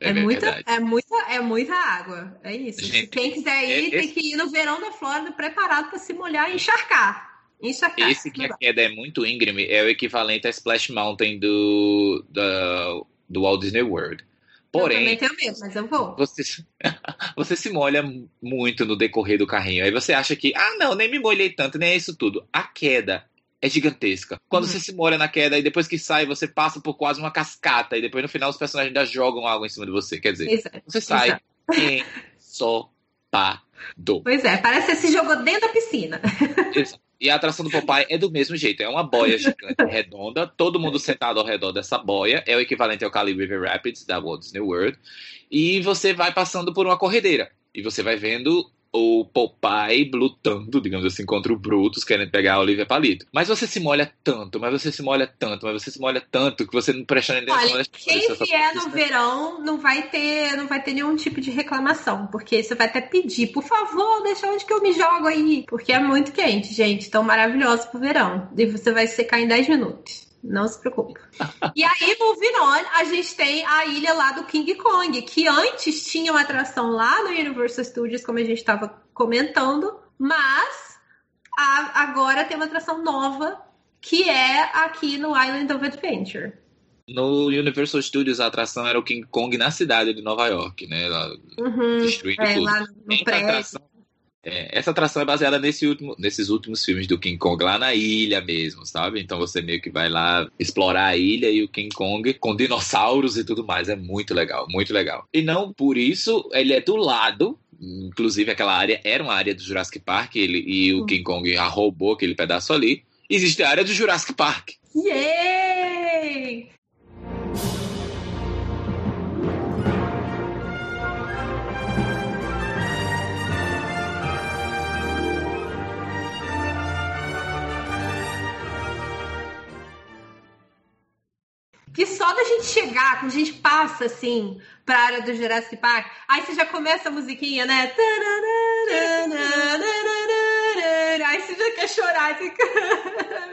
É, é muita, é, muita, é muita água. É isso. Gente, Quem quiser ir, é, tem que ir no verão da Flórida preparado para se molhar e encharcar. encharcar. Esse que a queda é muito íngreme é o equivalente a Splash Mountain do, do, do Walt Disney World. Porém, eu também tenho medo, mas eu vou. Você, você se molha muito no decorrer do carrinho. Aí você acha que, ah, não, nem me molhei tanto, nem é isso tudo. A queda é gigantesca. Quando uhum. você se molha na queda e depois que sai, você passa por quase uma cascata. E depois no final os personagens ainda jogam algo em cima de você. Quer dizer, Exato. você sai Exato. ensopado. Pois é, parece que você se jogou dentro da piscina. Exato. E a atração do Popeye é do mesmo jeito. É uma boia gigante redonda, todo mundo sentado ao redor dessa boia. É o equivalente ao Cali River Rapids da Walt Disney World. E você vai passando por uma corredeira. E você vai vendo o Popeye lutando, digamos assim, contra o Brutus, querendo pegar a Olivia Palito. Mas você se molha tanto, mas você se molha tanto, mas você se molha tanto que você não presta nem atenção. Olha, quem vier no verão não vai ter, não vai ter nenhum tipo de reclamação, porque você vai até pedir, por favor, deixa onde que eu me jogo aí, porque é muito quente, gente, tão maravilhoso pro verão. E você vai secar em 10 minutos. Não se preocupe. e aí, moving on, a gente tem a ilha lá do King Kong, que antes tinha uma atração lá no Universal Studios, como a gente estava comentando, mas a, agora tem uma atração nova, que é aqui no Island of Adventure. No Universal Studios, a atração era o King Kong na cidade de Nova York, né? Lá, uhum, destruindo é, tudo. Lá no prédio. Atração é, essa atração é baseada nesse último, nesses últimos filmes do King Kong, lá na ilha mesmo, sabe? Então você meio que vai lá explorar a ilha e o King Kong com dinossauros e tudo mais. É muito legal, muito legal. E não por isso, ele é do lado inclusive aquela área era uma área do Jurassic Park ele, e o King Kong roubou aquele pedaço ali. Existe a área do Jurassic Park. Yay! Que só da gente chegar, quando a gente passa assim para a área do Jurassic Park, aí você já começa a musiquinha, né? Aí você já quer chorar, fica.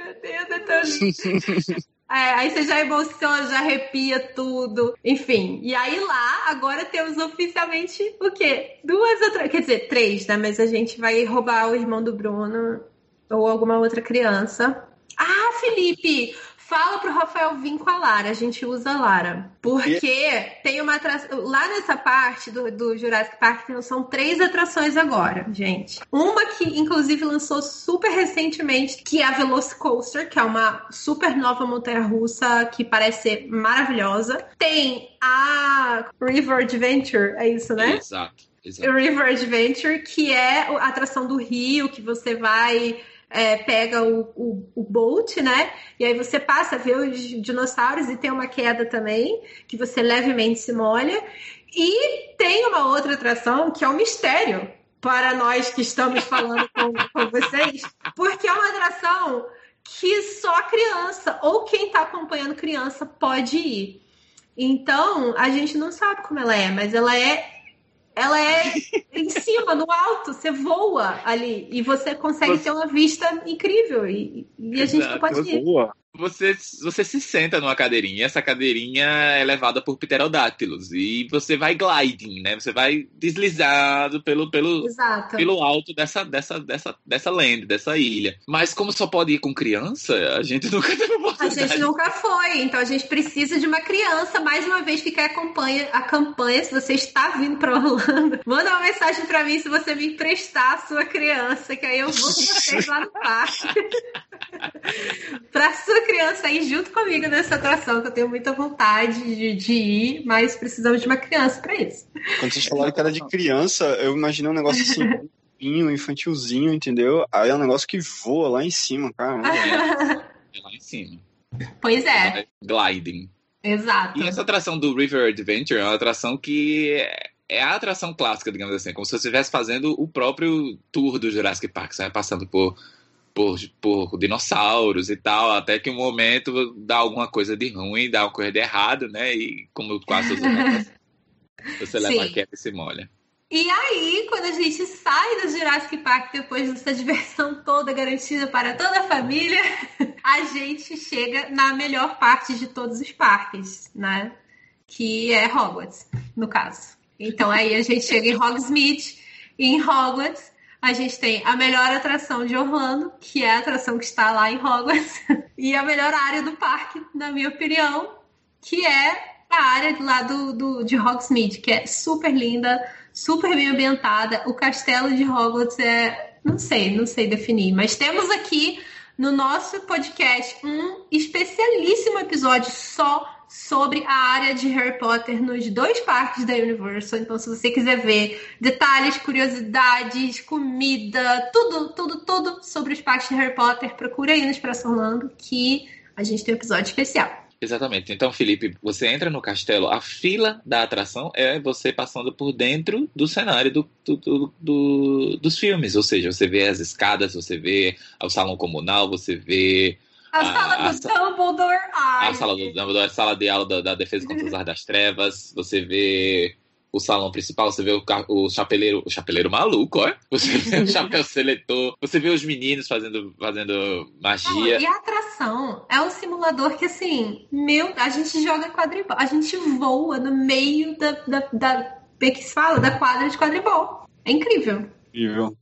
Meu Deus, é tão lindo. É, aí você já emociona, já arrepia tudo. Enfim. E aí lá, agora temos oficialmente o quê? Duas outras. Quer dizer, três, né? Mas a gente vai roubar o irmão do Bruno ou alguma outra criança. Ah, Felipe! Fala pro Rafael vir com a Lara, a gente usa a Lara. Porque tem uma atração. Lá nessa parte do, do Jurassic Park são três atrações agora, gente. Uma que, inclusive, lançou super recentemente, que é a Velocicoaster, que é uma super nova montanha russa que parece ser maravilhosa. Tem a River Adventure, é isso, né? Exato. Exato. River Adventure, que é a atração do rio, que você vai é, pega o, o, o boat, né? E aí você passa a ver os dinossauros e tem uma queda também, que você levemente se molha. E tem uma outra atração que é o mistério para nós que estamos falando com, com vocês, porque é uma atração que só criança ou quem está acompanhando criança pode ir. Então, a gente não sabe como ela é, mas ela é ela é em cima, no alto, você voa ali e você consegue ter uma vista incrível e, e a gente não pode ir. Voa. Você, você se senta numa cadeirinha, essa cadeirinha é levada por pterodátilos e você vai gliding, né? Você vai deslizado pelo, pelo, pelo alto dessa, dessa, dessa, dessa land, dessa ilha. Mas como só pode ir com criança, a gente nunca teve oportunidade. A gente nunca foi, então a gente precisa de uma criança. Mais uma vez, fica a campanha, a campanha se você está vindo para Orlando, manda uma mensagem para mim se você me emprestar a sua criança, que aí eu vou com vocês lá no parque. pra sua criança ir junto comigo nessa atração, que eu tenho muita vontade de, de ir, mas precisamos de uma criança para isso. Quando vocês falaram que era de criança, eu imaginei um negócio assim. infantilzinho, entendeu? Aí é um negócio que voa lá em cima, cara. É lá em cima. Pois é. Gliding. Exato. E essa atração do River Adventure é uma atração que é a atração clássica, digamos assim, como se você estivesse fazendo o próprio tour do Jurassic Park, você vai passando por por, por dinossauros e tal, até que um momento dá alguma coisa de ruim, dá uma coisa de errado, né? E como quase os você leva a queda e se molha. E aí, quando a gente sai do Jurassic Park depois dessa diversão toda garantida para toda a família, a gente chega na melhor parte de todos os parques, né? Que é Hogwarts, no caso. Então aí a gente chega em Hogsmeade em Hogwarts a gente tem a melhor atração de Orlando, que é a atração que está lá em Hogwarts, e a melhor área do parque, na minha opinião, que é a área lá do, do, de Hogsmeade, que é super linda, super bem ambientada. O castelo de Hogwarts é. Não sei, não sei definir, mas temos aqui no nosso podcast um especialíssimo episódio só sobre a área de Harry Potter nos dois parques da Universal. Então, se você quiser ver detalhes, curiosidades, comida, tudo, tudo, tudo sobre os parques de Harry Potter, procura aí no Expresso Orlando que a gente tem um episódio especial. Exatamente. Então, Felipe, você entra no castelo, a fila da atração é você passando por dentro do cenário do, do, do, dos filmes. Ou seja, você vê as escadas, você vê o salão comunal, você vê a, sala do a, Dumbledore. Ai, a sala do Dumbledore, a sala de aula da, da defesa contra os artes das trevas. Você vê o salão principal, você vê o, o chapeleiro, o chapeleiro maluco, ó. Você vê o chapéu seletor, você vê os meninos fazendo, fazendo magia. e a atração é um simulador que, assim, meu, a gente joga quadribol, a gente voa no meio da, da, da que se fala, da quadra de quadribol. É incrível. Incrível.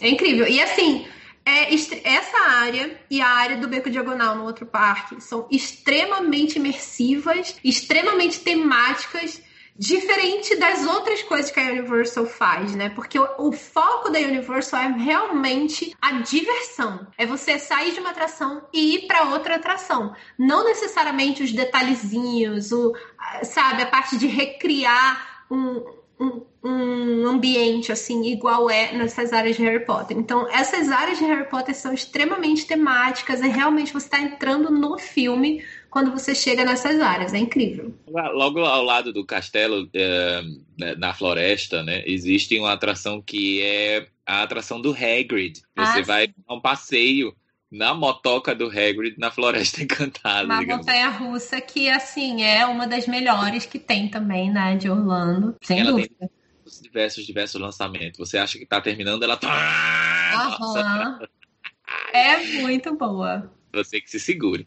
É incrível. E assim, é, essa área e a área do Beco Diagonal no outro parque são extremamente imersivas, extremamente temáticas, diferente das outras coisas que a Universal faz, né? Porque o, o, foco da Universal é realmente a diversão. É você sair de uma atração e ir para outra atração. Não necessariamente os detalhezinhos, o, sabe, a parte de recriar um, um, um ambiente assim igual é nessas áreas de Harry Potter. Então, essas áreas de Harry Potter são extremamente temáticas e realmente você está entrando no filme quando você chega nessas áreas. É incrível. Logo ao lado do castelo, é, né, na floresta, né, existe uma atração que é a atração do Hagrid. Você ah, vai a um passeio na motoca do Hagrid na Floresta Encantada. Uma montanha russa que, assim, é uma das melhores que tem também, né, de Orlando, sem ela dúvida. Tem diversos, diversos lançamentos. Você acha que tá terminando, ela tá... Uhum. É muito boa. Você que se segure.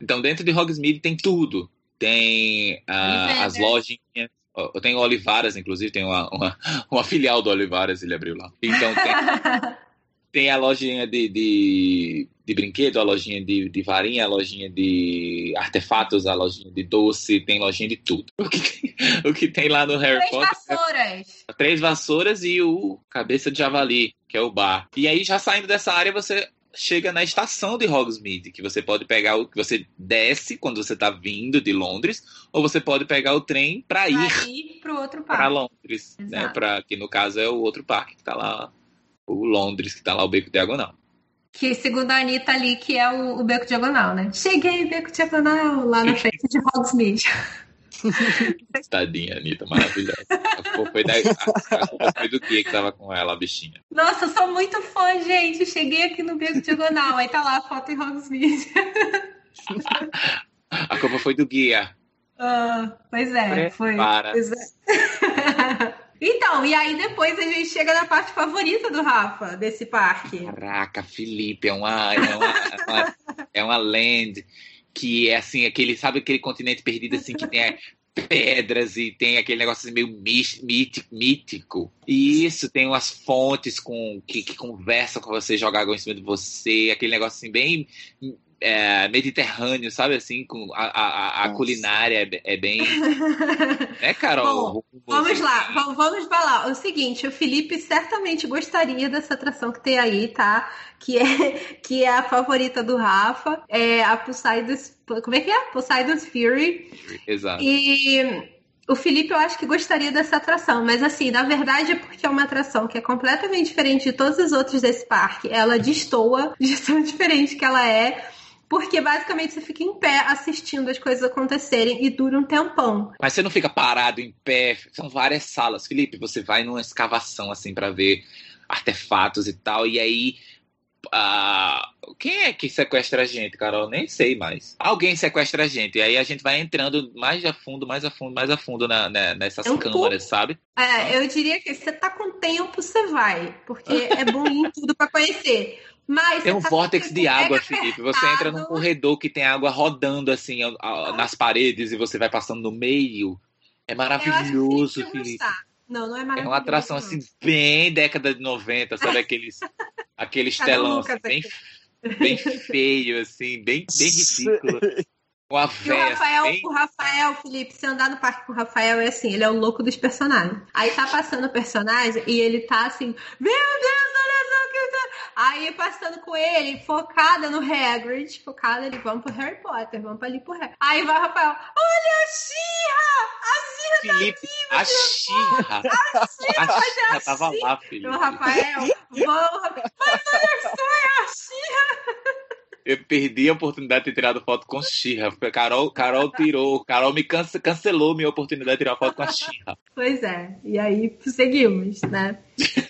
Então, dentro de Hogsmeade tem tudo. Tem uh, as lojinhas. Eu tenho Olivaras, inclusive, tem uma, uma, uma, filial do Olivaras, ele abriu lá. Então tem, tem a lojinha de, de, de brinquedo, a lojinha de, de varinha, a lojinha de artefatos, a lojinha de doce, tem lojinha de tudo. O que tem, o que tem lá no Harry três Potter? Três vassouras. É, três vassouras e o cabeça de javali, que é o bar. E aí, já saindo dessa área, você chega na estação de Hogsmeade, que você pode pegar o que você desce quando você está vindo de Londres, ou você pode pegar o trem para ir para outro parque. Para Londres, né? Para que no caso é o outro parque que está lá o Londres, que tá lá o Beco Diagonal. Que, segundo a Anitta ali, que é o, o Beco Diagonal, né? Cheguei, Beco Diagonal, lá na frente de Hogsmeade. Tadinha, Anitta, maravilhosa. A foi, da, a, a foi do que que tava com ela, a bichinha. Nossa, eu sou muito fã, gente. Cheguei aqui no Beco Diagonal, aí tá lá a foto em Hogsmeade. a culpa foi do guia. Ah, pois é, foi. Para. Pois é. Então, e aí depois a gente chega na parte favorita do Rafa, desse parque. Caraca, Felipe, é uma, é uma, é uma, é uma land que é assim, aquele, sabe aquele continente perdido assim que tem pedras e tem aquele negócio meio mítico. E isso, tem umas fontes com que, que conversam com você, jogam água em cima de você, aquele negócio assim bem é, mediterrâneo, sabe assim, com a, a, a culinária é, é bem. é, Carol? Bom, vamos lá, vamos, vamos falar. O seguinte, o Felipe certamente gostaria dessa atração que tem aí, tá? Que é, que é a favorita do Rafa, é a Poseidon's. Como é que é? Poseidon's Fury. Exato. E o Felipe, eu acho que gostaria dessa atração, mas assim, na verdade é porque é uma atração que é completamente diferente de todos os outros desse parque. Ela destoa de tão diferente que ela é. Porque basicamente você fica em pé assistindo as coisas acontecerem e dura um tempão. Mas você não fica parado em pé, são várias salas. Felipe, você vai numa escavação assim para ver artefatos e tal, e aí Uh, quem é que sequestra a gente, Carol? Nem sei mais. Alguém sequestra a gente. E aí a gente vai entrando mais a fundo, mais a fundo, mais a fundo na, na, nessas é um câmaras, sabe? É, eu diria que você tá com tempo, você vai. Porque é bom ir em tudo para conhecer. Mas tem um tá vórtex de água, Felipe. Você entra num corredor que tem água rodando assim nas paredes e você vai passando no meio. É maravilhoso, Felipe. Não, não é maravilhoso. É uma atração assim, bem década de 90, sabe? Aqueles, aqueles telão assim, bem, bem feio, assim, bem, bem ridículo. Com a o Rafael, bem... o Rafael, Felipe, se andar no parque com o Rafael é assim, ele é o louco dos personagens. Aí tá passando o personagem e ele tá assim, meu Deus, Aí passando com ele, focada no Hagrid, focada ali, vamos pro Harry Potter, vamos pra ali pro Harry. Aí vai o Rafael, olha a Xirra! A Xirra tá aqui, a Xirra! A Xirra, a Xirra tava lá, Felipe. O Rafael, vamos, mas olha só, é a Xirra! Eu perdi a oportunidade de ter tirado foto com Xirra. Carol, Carol tirou, Carol me cance, cancelou minha oportunidade de tirar foto com a Xirra. Pois é, e aí seguimos, né?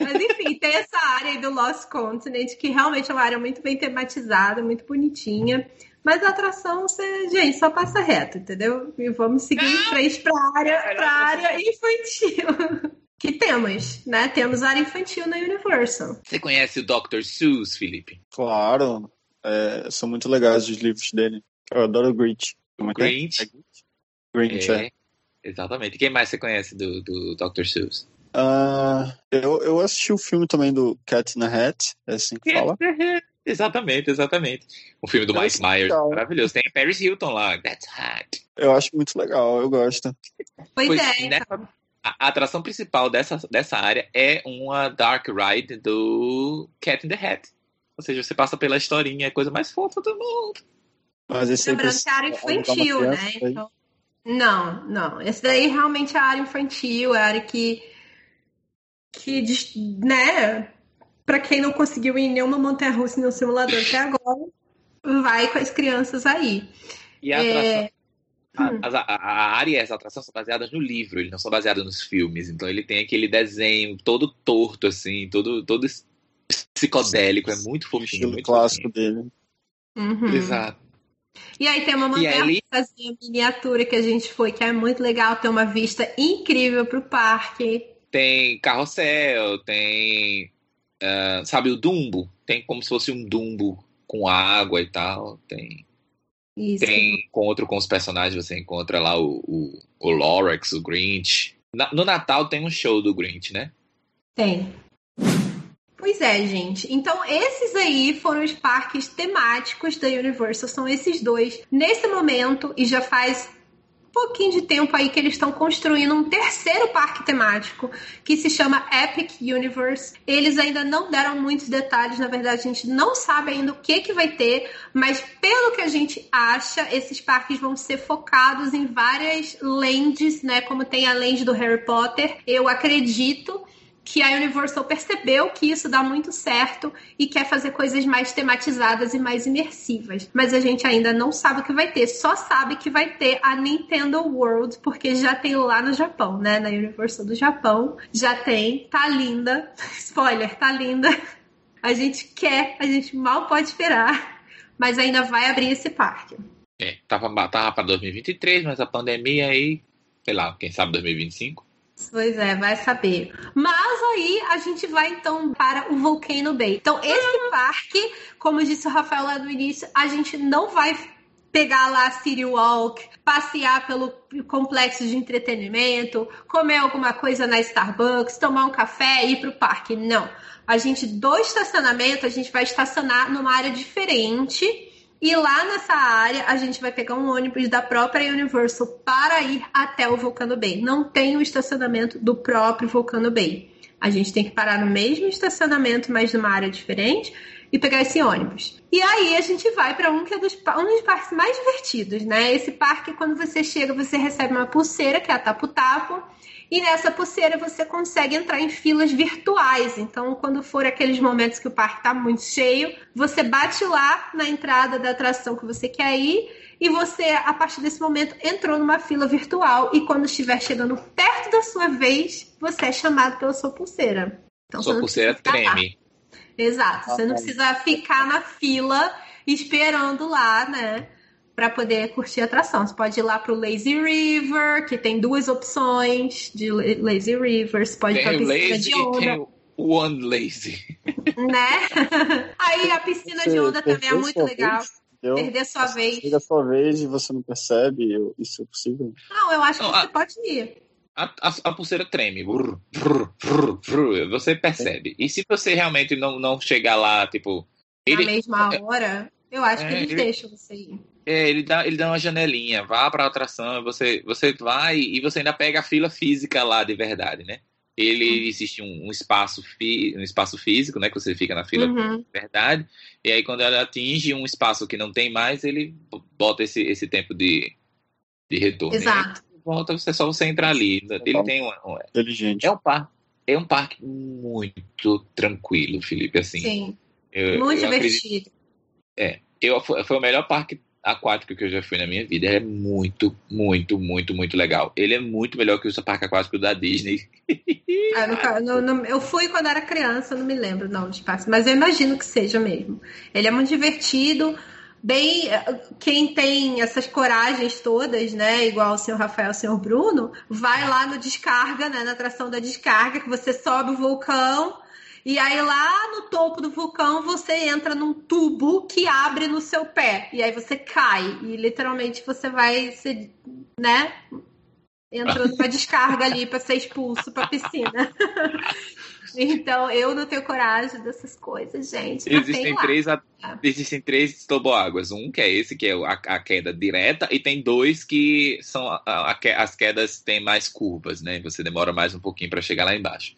Mas enfim, tem essa área aí do Lost Continent, que realmente é uma área muito bem tematizada, muito bonitinha. Mas a atração, você, gente, só passa reto, entendeu? E vamos seguir em frente para a área, pra área infantil. que temos, né? Temos área infantil na Universal. Você conhece o Dr. Seuss, Felipe? Claro. É, são muito legais os livros dele. Eu adoro o Grinch. Como é Grinch? É? Grinch, é, é. Exatamente. Quem mais você conhece do, do Dr. Seuss? Uh, eu, eu assisti o filme também do Cat in the Hat, é assim que fala. exatamente, exatamente. O filme do eu Mike Myers, legal. maravilhoso. Tem Paris Hilton lá, That's Hot. Eu acho muito legal, eu gosto. Pois, pois é. Nessa, então. a, a atração principal dessa, dessa área é uma Dark Ride do Cat in the Hat. Ou seja, você passa pela historinha, é a coisa mais fofa do mundo. Mas esse Lembrando que é área infantil, né? Então... Não, não. Esse daí realmente é a área infantil, é a área que, que né, para quem não conseguiu ir em nenhuma montanha russa no simulador até agora, vai com as crianças aí. E a é... atração, a, a, a, área e as atrações são baseadas no livro, eles não são baseados nos filmes. Então ele tem aquele desenho todo torto, assim, todo, todo psicodélico, é muito fofinho. Muito clássico fofinho. dele. Uhum. Exato. E aí tem uma montanha ele... miniatura que a gente foi, que é muito legal, tem uma vista incrível pro parque. Tem carrossel, tem. Uh, sabe o Dumbo? Tem como se fosse um Dumbo com água e tal. Tem. Isso. Tem encontro com os personagens, você encontra lá o, o, o Lorax, o Grinch. Na, no Natal tem um show do Grinch, né? Tem. Pois é, gente. Então, esses aí foram os parques temáticos da Universal, são esses dois. Nesse momento, e já faz pouquinho de tempo aí que eles estão construindo um terceiro parque temático que se chama Epic Universe. Eles ainda não deram muitos detalhes, na verdade a gente não sabe ainda o que que vai ter, mas pelo que a gente acha, esses parques vão ser focados em várias lands, né, como tem a land do Harry Potter. Eu acredito que a Universal percebeu que isso dá muito certo e quer fazer coisas mais tematizadas e mais imersivas. Mas a gente ainda não sabe o que vai ter, só sabe que vai ter a Nintendo World, porque já tem lá no Japão, né? Na Universal do Japão, já tem, tá linda. Spoiler, tá linda. A gente quer, a gente mal pode esperar, mas ainda vai abrir esse parque. É, tava, tava para 2023, mas a pandemia aí, sei lá, quem sabe 2025. Pois é, vai saber. Mas aí a gente vai então para o Volcano Bay. Então, esse parque, como disse o Rafael lá no início, a gente não vai pegar lá a City Walk, passear pelo complexo de entretenimento, comer alguma coisa na Starbucks, tomar um café e ir para o parque. Não. A gente, do estacionamento, a gente vai estacionar numa área diferente e lá nessa área, a gente vai pegar um ônibus da própria Universal para ir até o Volcano Bay. Não tem o estacionamento do próprio Volcano Bay. A gente tem que parar no mesmo estacionamento, mas numa área diferente, e pegar esse ônibus. E aí a gente vai para um que é dos, um dos parques mais divertidos, né? Esse parque, quando você chega, você recebe uma pulseira, que é a Tapu Tapu, e nessa pulseira você consegue entrar em filas virtuais. Então, quando for aqueles momentos que o parque está muito cheio, você bate lá na entrada da atração que você quer ir e você, a partir desse momento, entrou numa fila virtual e quando estiver chegando perto da sua vez, você é chamado pela sua pulseira. Então, sua pulseira treme. Exato. Você não precisa ficar na fila esperando lá, né? para poder curtir a atração. Você pode ir lá pro Lazy River, que tem duas opções de Lazy River. Você pode ir pra piscina lazy de onda. Tem one Lazy. Né? Aí a piscina de onda também é muito legal. Perder sua vez. Chega a sua vez e você não percebe, isso é possível? Não, eu acho que você a, pode ir. A, a, a, pulseira treme, brrr, brrr, brrr, você percebe. E se você realmente não, não chegar lá, tipo. Ele, Na mesma hora, eu acho é, que eles ele, deixam você ir. É, ele dá, ele dá uma janelinha, vá para a atração, você, você vai e você ainda pega a fila física lá de verdade, né? Ele uhum. existe um, um espaço fi, um espaço físico, né, que você fica na fila uhum. de verdade. E aí quando ela atinge um espaço que não tem mais, ele bota esse, esse tempo de, de retorno. Exato. volta, você só você entrar ali. Ele tem um, um inteligente. É um parque, é um parque muito tranquilo, Felipe, assim. Sim. Eu, muito eu divertido. Acredito, é, eu, foi o melhor parque aquático que eu já fui na minha vida. é muito, muito, muito, muito legal. Ele é muito melhor que o parque aquático da Disney. Ah, eu fui quando era criança, não me lembro não de espaço, mas eu imagino que seja mesmo. Ele é muito divertido, bem quem tem essas coragens todas, né, igual o senhor Rafael, o senhor Bruno, vai lá no descarga, né, na atração da descarga, que você sobe o vulcão e aí lá no topo do vulcão você entra num tubo que abre no seu pé. E aí você cai. E literalmente você vai ser, né? Entrando numa descarga ali para ser expulso para piscina. então eu não tenho coragem dessas coisas, gente. Existem três, a... existem três toboáguas. Um que é esse, que é a, a, queda direta, e tem dois que são a, as quedas têm mais curvas, né? Você demora mais um pouquinho para chegar lá embaixo.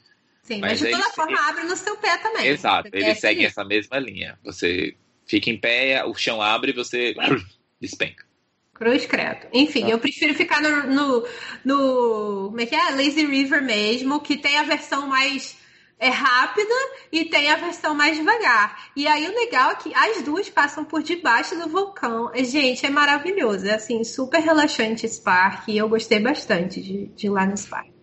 Sim, mas, mas de toda forma abre no seu pé também. Exato, ele segue essa mesma linha. Você fica em pé, o chão abre e você despenca. Cruz credo. Enfim, ah. eu prefiro ficar no, no, no, Como é que é? Lazy River mesmo, que tem a versão mais é rápida e tem a versão mais devagar. E aí o legal é que as duas passam por debaixo do vulcão. Gente, é maravilhoso. É assim, super relaxante esse parque. E eu gostei bastante de, de ir lá nesse parque.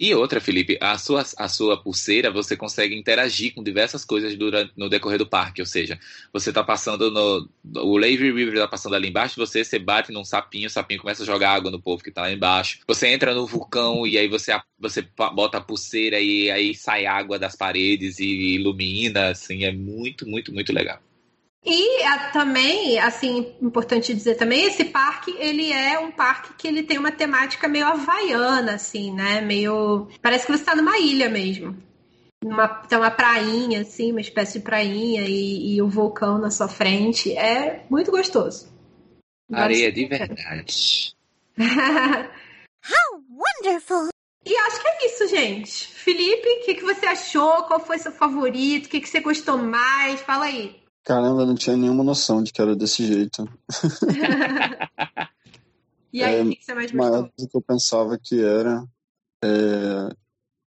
E outra, Felipe, a sua, a sua pulseira você consegue interagir com diversas coisas durante, no decorrer do parque. Ou seja, você está passando no. O Lazy River está passando ali embaixo, você, você bate num sapinho, o sapinho começa a jogar água no povo que está lá embaixo. Você entra no vulcão e aí você, você bota a pulseira e aí sai água das paredes e ilumina. Assim, é muito, muito, muito legal. E a, também, assim, importante dizer também, esse parque, ele é um parque que ele tem uma temática meio havaiana, assim, né? Meio... Parece que você está numa ilha mesmo. Uma, tem uma prainha, assim, uma espécie de prainha e, e o vulcão na sua frente. É muito gostoso. Areia de verdade. How wonderful! E acho que é isso, gente. Felipe, o que, que você achou? Qual foi seu favorito? O que, que você gostou mais? Fala aí. Caramba, eu não tinha nenhuma noção de que era desse jeito. e aí, é, o que você mais gostou? Do que eu pensava que era. É,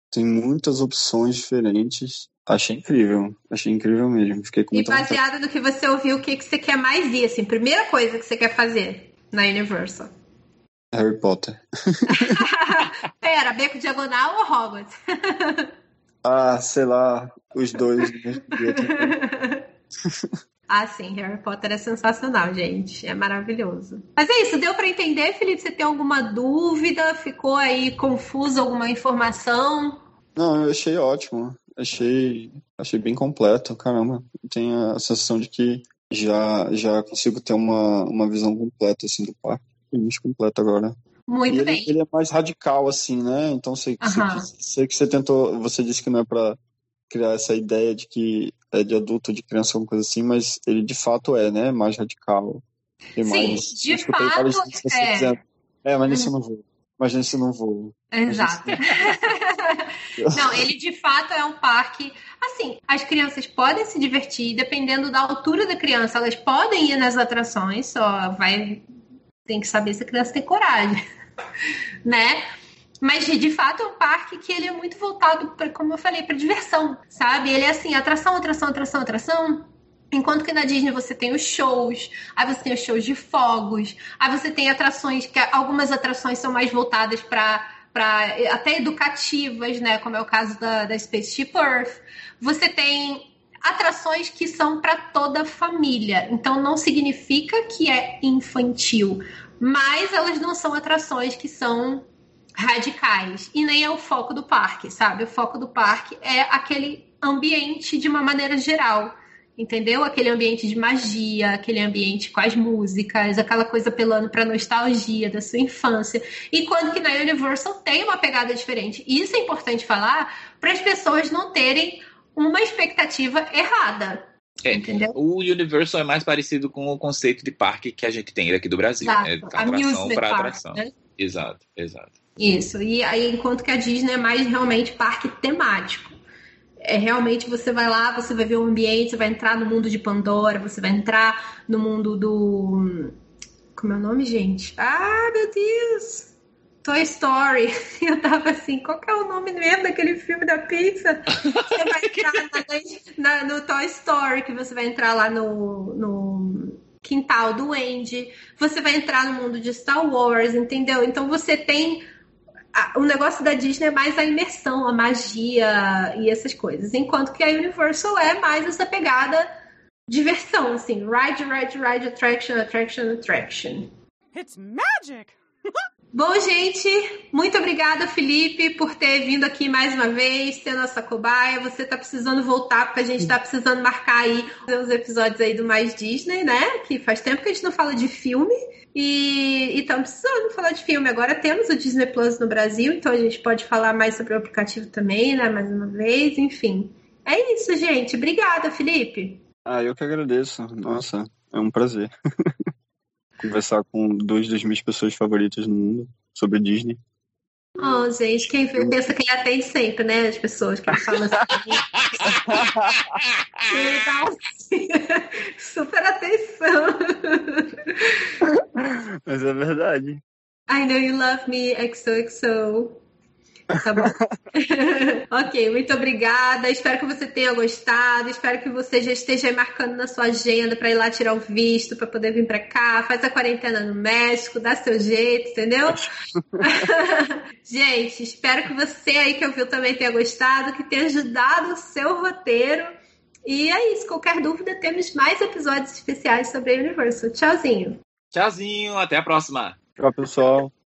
tem muitas opções diferentes. Achei incrível. Achei incrível mesmo. Fiquei com E baseado vontade. no que você ouviu, o que, que você quer mais ir? Assim, primeira coisa que você quer fazer na Universal? Harry Potter. Pera, Beco Diagonal ou Hogwarts? ah, sei lá, os dois. Ah, sim, Harry Potter é sensacional, gente. É maravilhoso. Mas é isso, deu para entender, Felipe? Você tem alguma dúvida? Ficou aí confuso alguma informação? Não, eu achei ótimo. Achei, achei bem completo. Caramba, tenho a sensação de que já, já consigo ter uma, uma visão completa assim, do parque. Bem completo agora. Muito e bem. Ele, ele, é mais radical, assim, né? Então sei, uhum. sei, sei que você tentou. Você disse que não é para criar essa ideia de que é de adulto, de criança, alguma coisa assim, mas ele de fato é, né? Mais radical. Sim, mais, de fato é. Dizendo, é, mas nesse eu não vou. Mas nesse eu não vou. Exato. não, ele de fato é um parque. Assim, as crianças podem se divertir, dependendo da altura da criança, elas podem ir nas atrações, só vai. Tem que saber se a criança tem coragem, né? Mas de fato é um parque que ele é muito voltado para, como eu falei, para diversão, sabe? Ele é assim, atração, atração, atração, atração. Enquanto que na Disney você tem os shows, aí você tem os shows de fogos, aí você tem atrações que algumas atrações são mais voltadas para para até educativas, né, como é o caso da, da Spaceship Earth. Você tem atrações que são para toda a família. Então não significa que é infantil, mas elas não são atrações que são radicais. E nem é o foco do parque, sabe? O foco do parque é aquele ambiente de uma maneira geral. Entendeu? Aquele ambiente de magia, aquele ambiente com as músicas, aquela coisa apelando para nostalgia da sua infância. Enquanto que na Universal tem uma pegada diferente. E isso é importante falar para as pessoas não terem uma expectativa errada. É, Entendeu? O Universal é mais parecido com o conceito de parque que a gente tem aqui do Brasil. Exato. Né? Atração para atração. Né? Exato, exato. Isso. E aí, enquanto que a Disney é mais realmente parque temático. É realmente você vai lá, você vai ver o ambiente, você vai entrar no mundo de Pandora, você vai entrar no mundo do. Como é o nome, gente? Ah, meu Deus! Toy Story. Eu tava assim, qual que é o nome mesmo daquele filme da Pixar? Você vai entrar na, na, no Toy Story, que você vai entrar lá no, no quintal do Andy. Você vai entrar no mundo de Star Wars, entendeu? Então você tem o negócio da Disney é mais a imersão, a magia e essas coisas. Enquanto que a Universal é mais essa pegada diversão, assim. Ride, ride, ride, attraction, attraction, attraction. It's magic! Bom, gente, muito obrigada, Felipe, por ter vindo aqui mais uma vez, ser nossa cobaia. Você tá precisando voltar, porque a gente tá precisando marcar aí os episódios aí do Mais Disney, né? Que faz tempo que a gente não fala de filme. E estamos precisando falar de filme. Agora temos o Disney Plus no Brasil, então a gente pode falar mais sobre o aplicativo também, né? Mais uma vez, enfim. É isso, gente. Obrigada, Felipe. Ah, eu que agradeço. Nossa, é um prazer. conversar com duas das minhas pessoas favoritas no mundo sobre Disney. Oh, gente, quem pensa que ele atende sempre, né? As pessoas que falam assim. super atenção. Mas é verdade. I know you love me, XOXO. Tá bom. ok, muito obrigada. Espero que você tenha gostado. Espero que você já esteja marcando na sua agenda para ir lá tirar o visto, para poder vir para cá. Faz a quarentena no México, dá seu jeito, entendeu? Gente, espero que você aí que ouviu também tenha gostado, que tenha ajudado o seu roteiro. E é isso. Qualquer dúvida, temos mais episódios especiais sobre a Universal. Tchauzinho. Tchauzinho, até a próxima. Tchau, pessoal.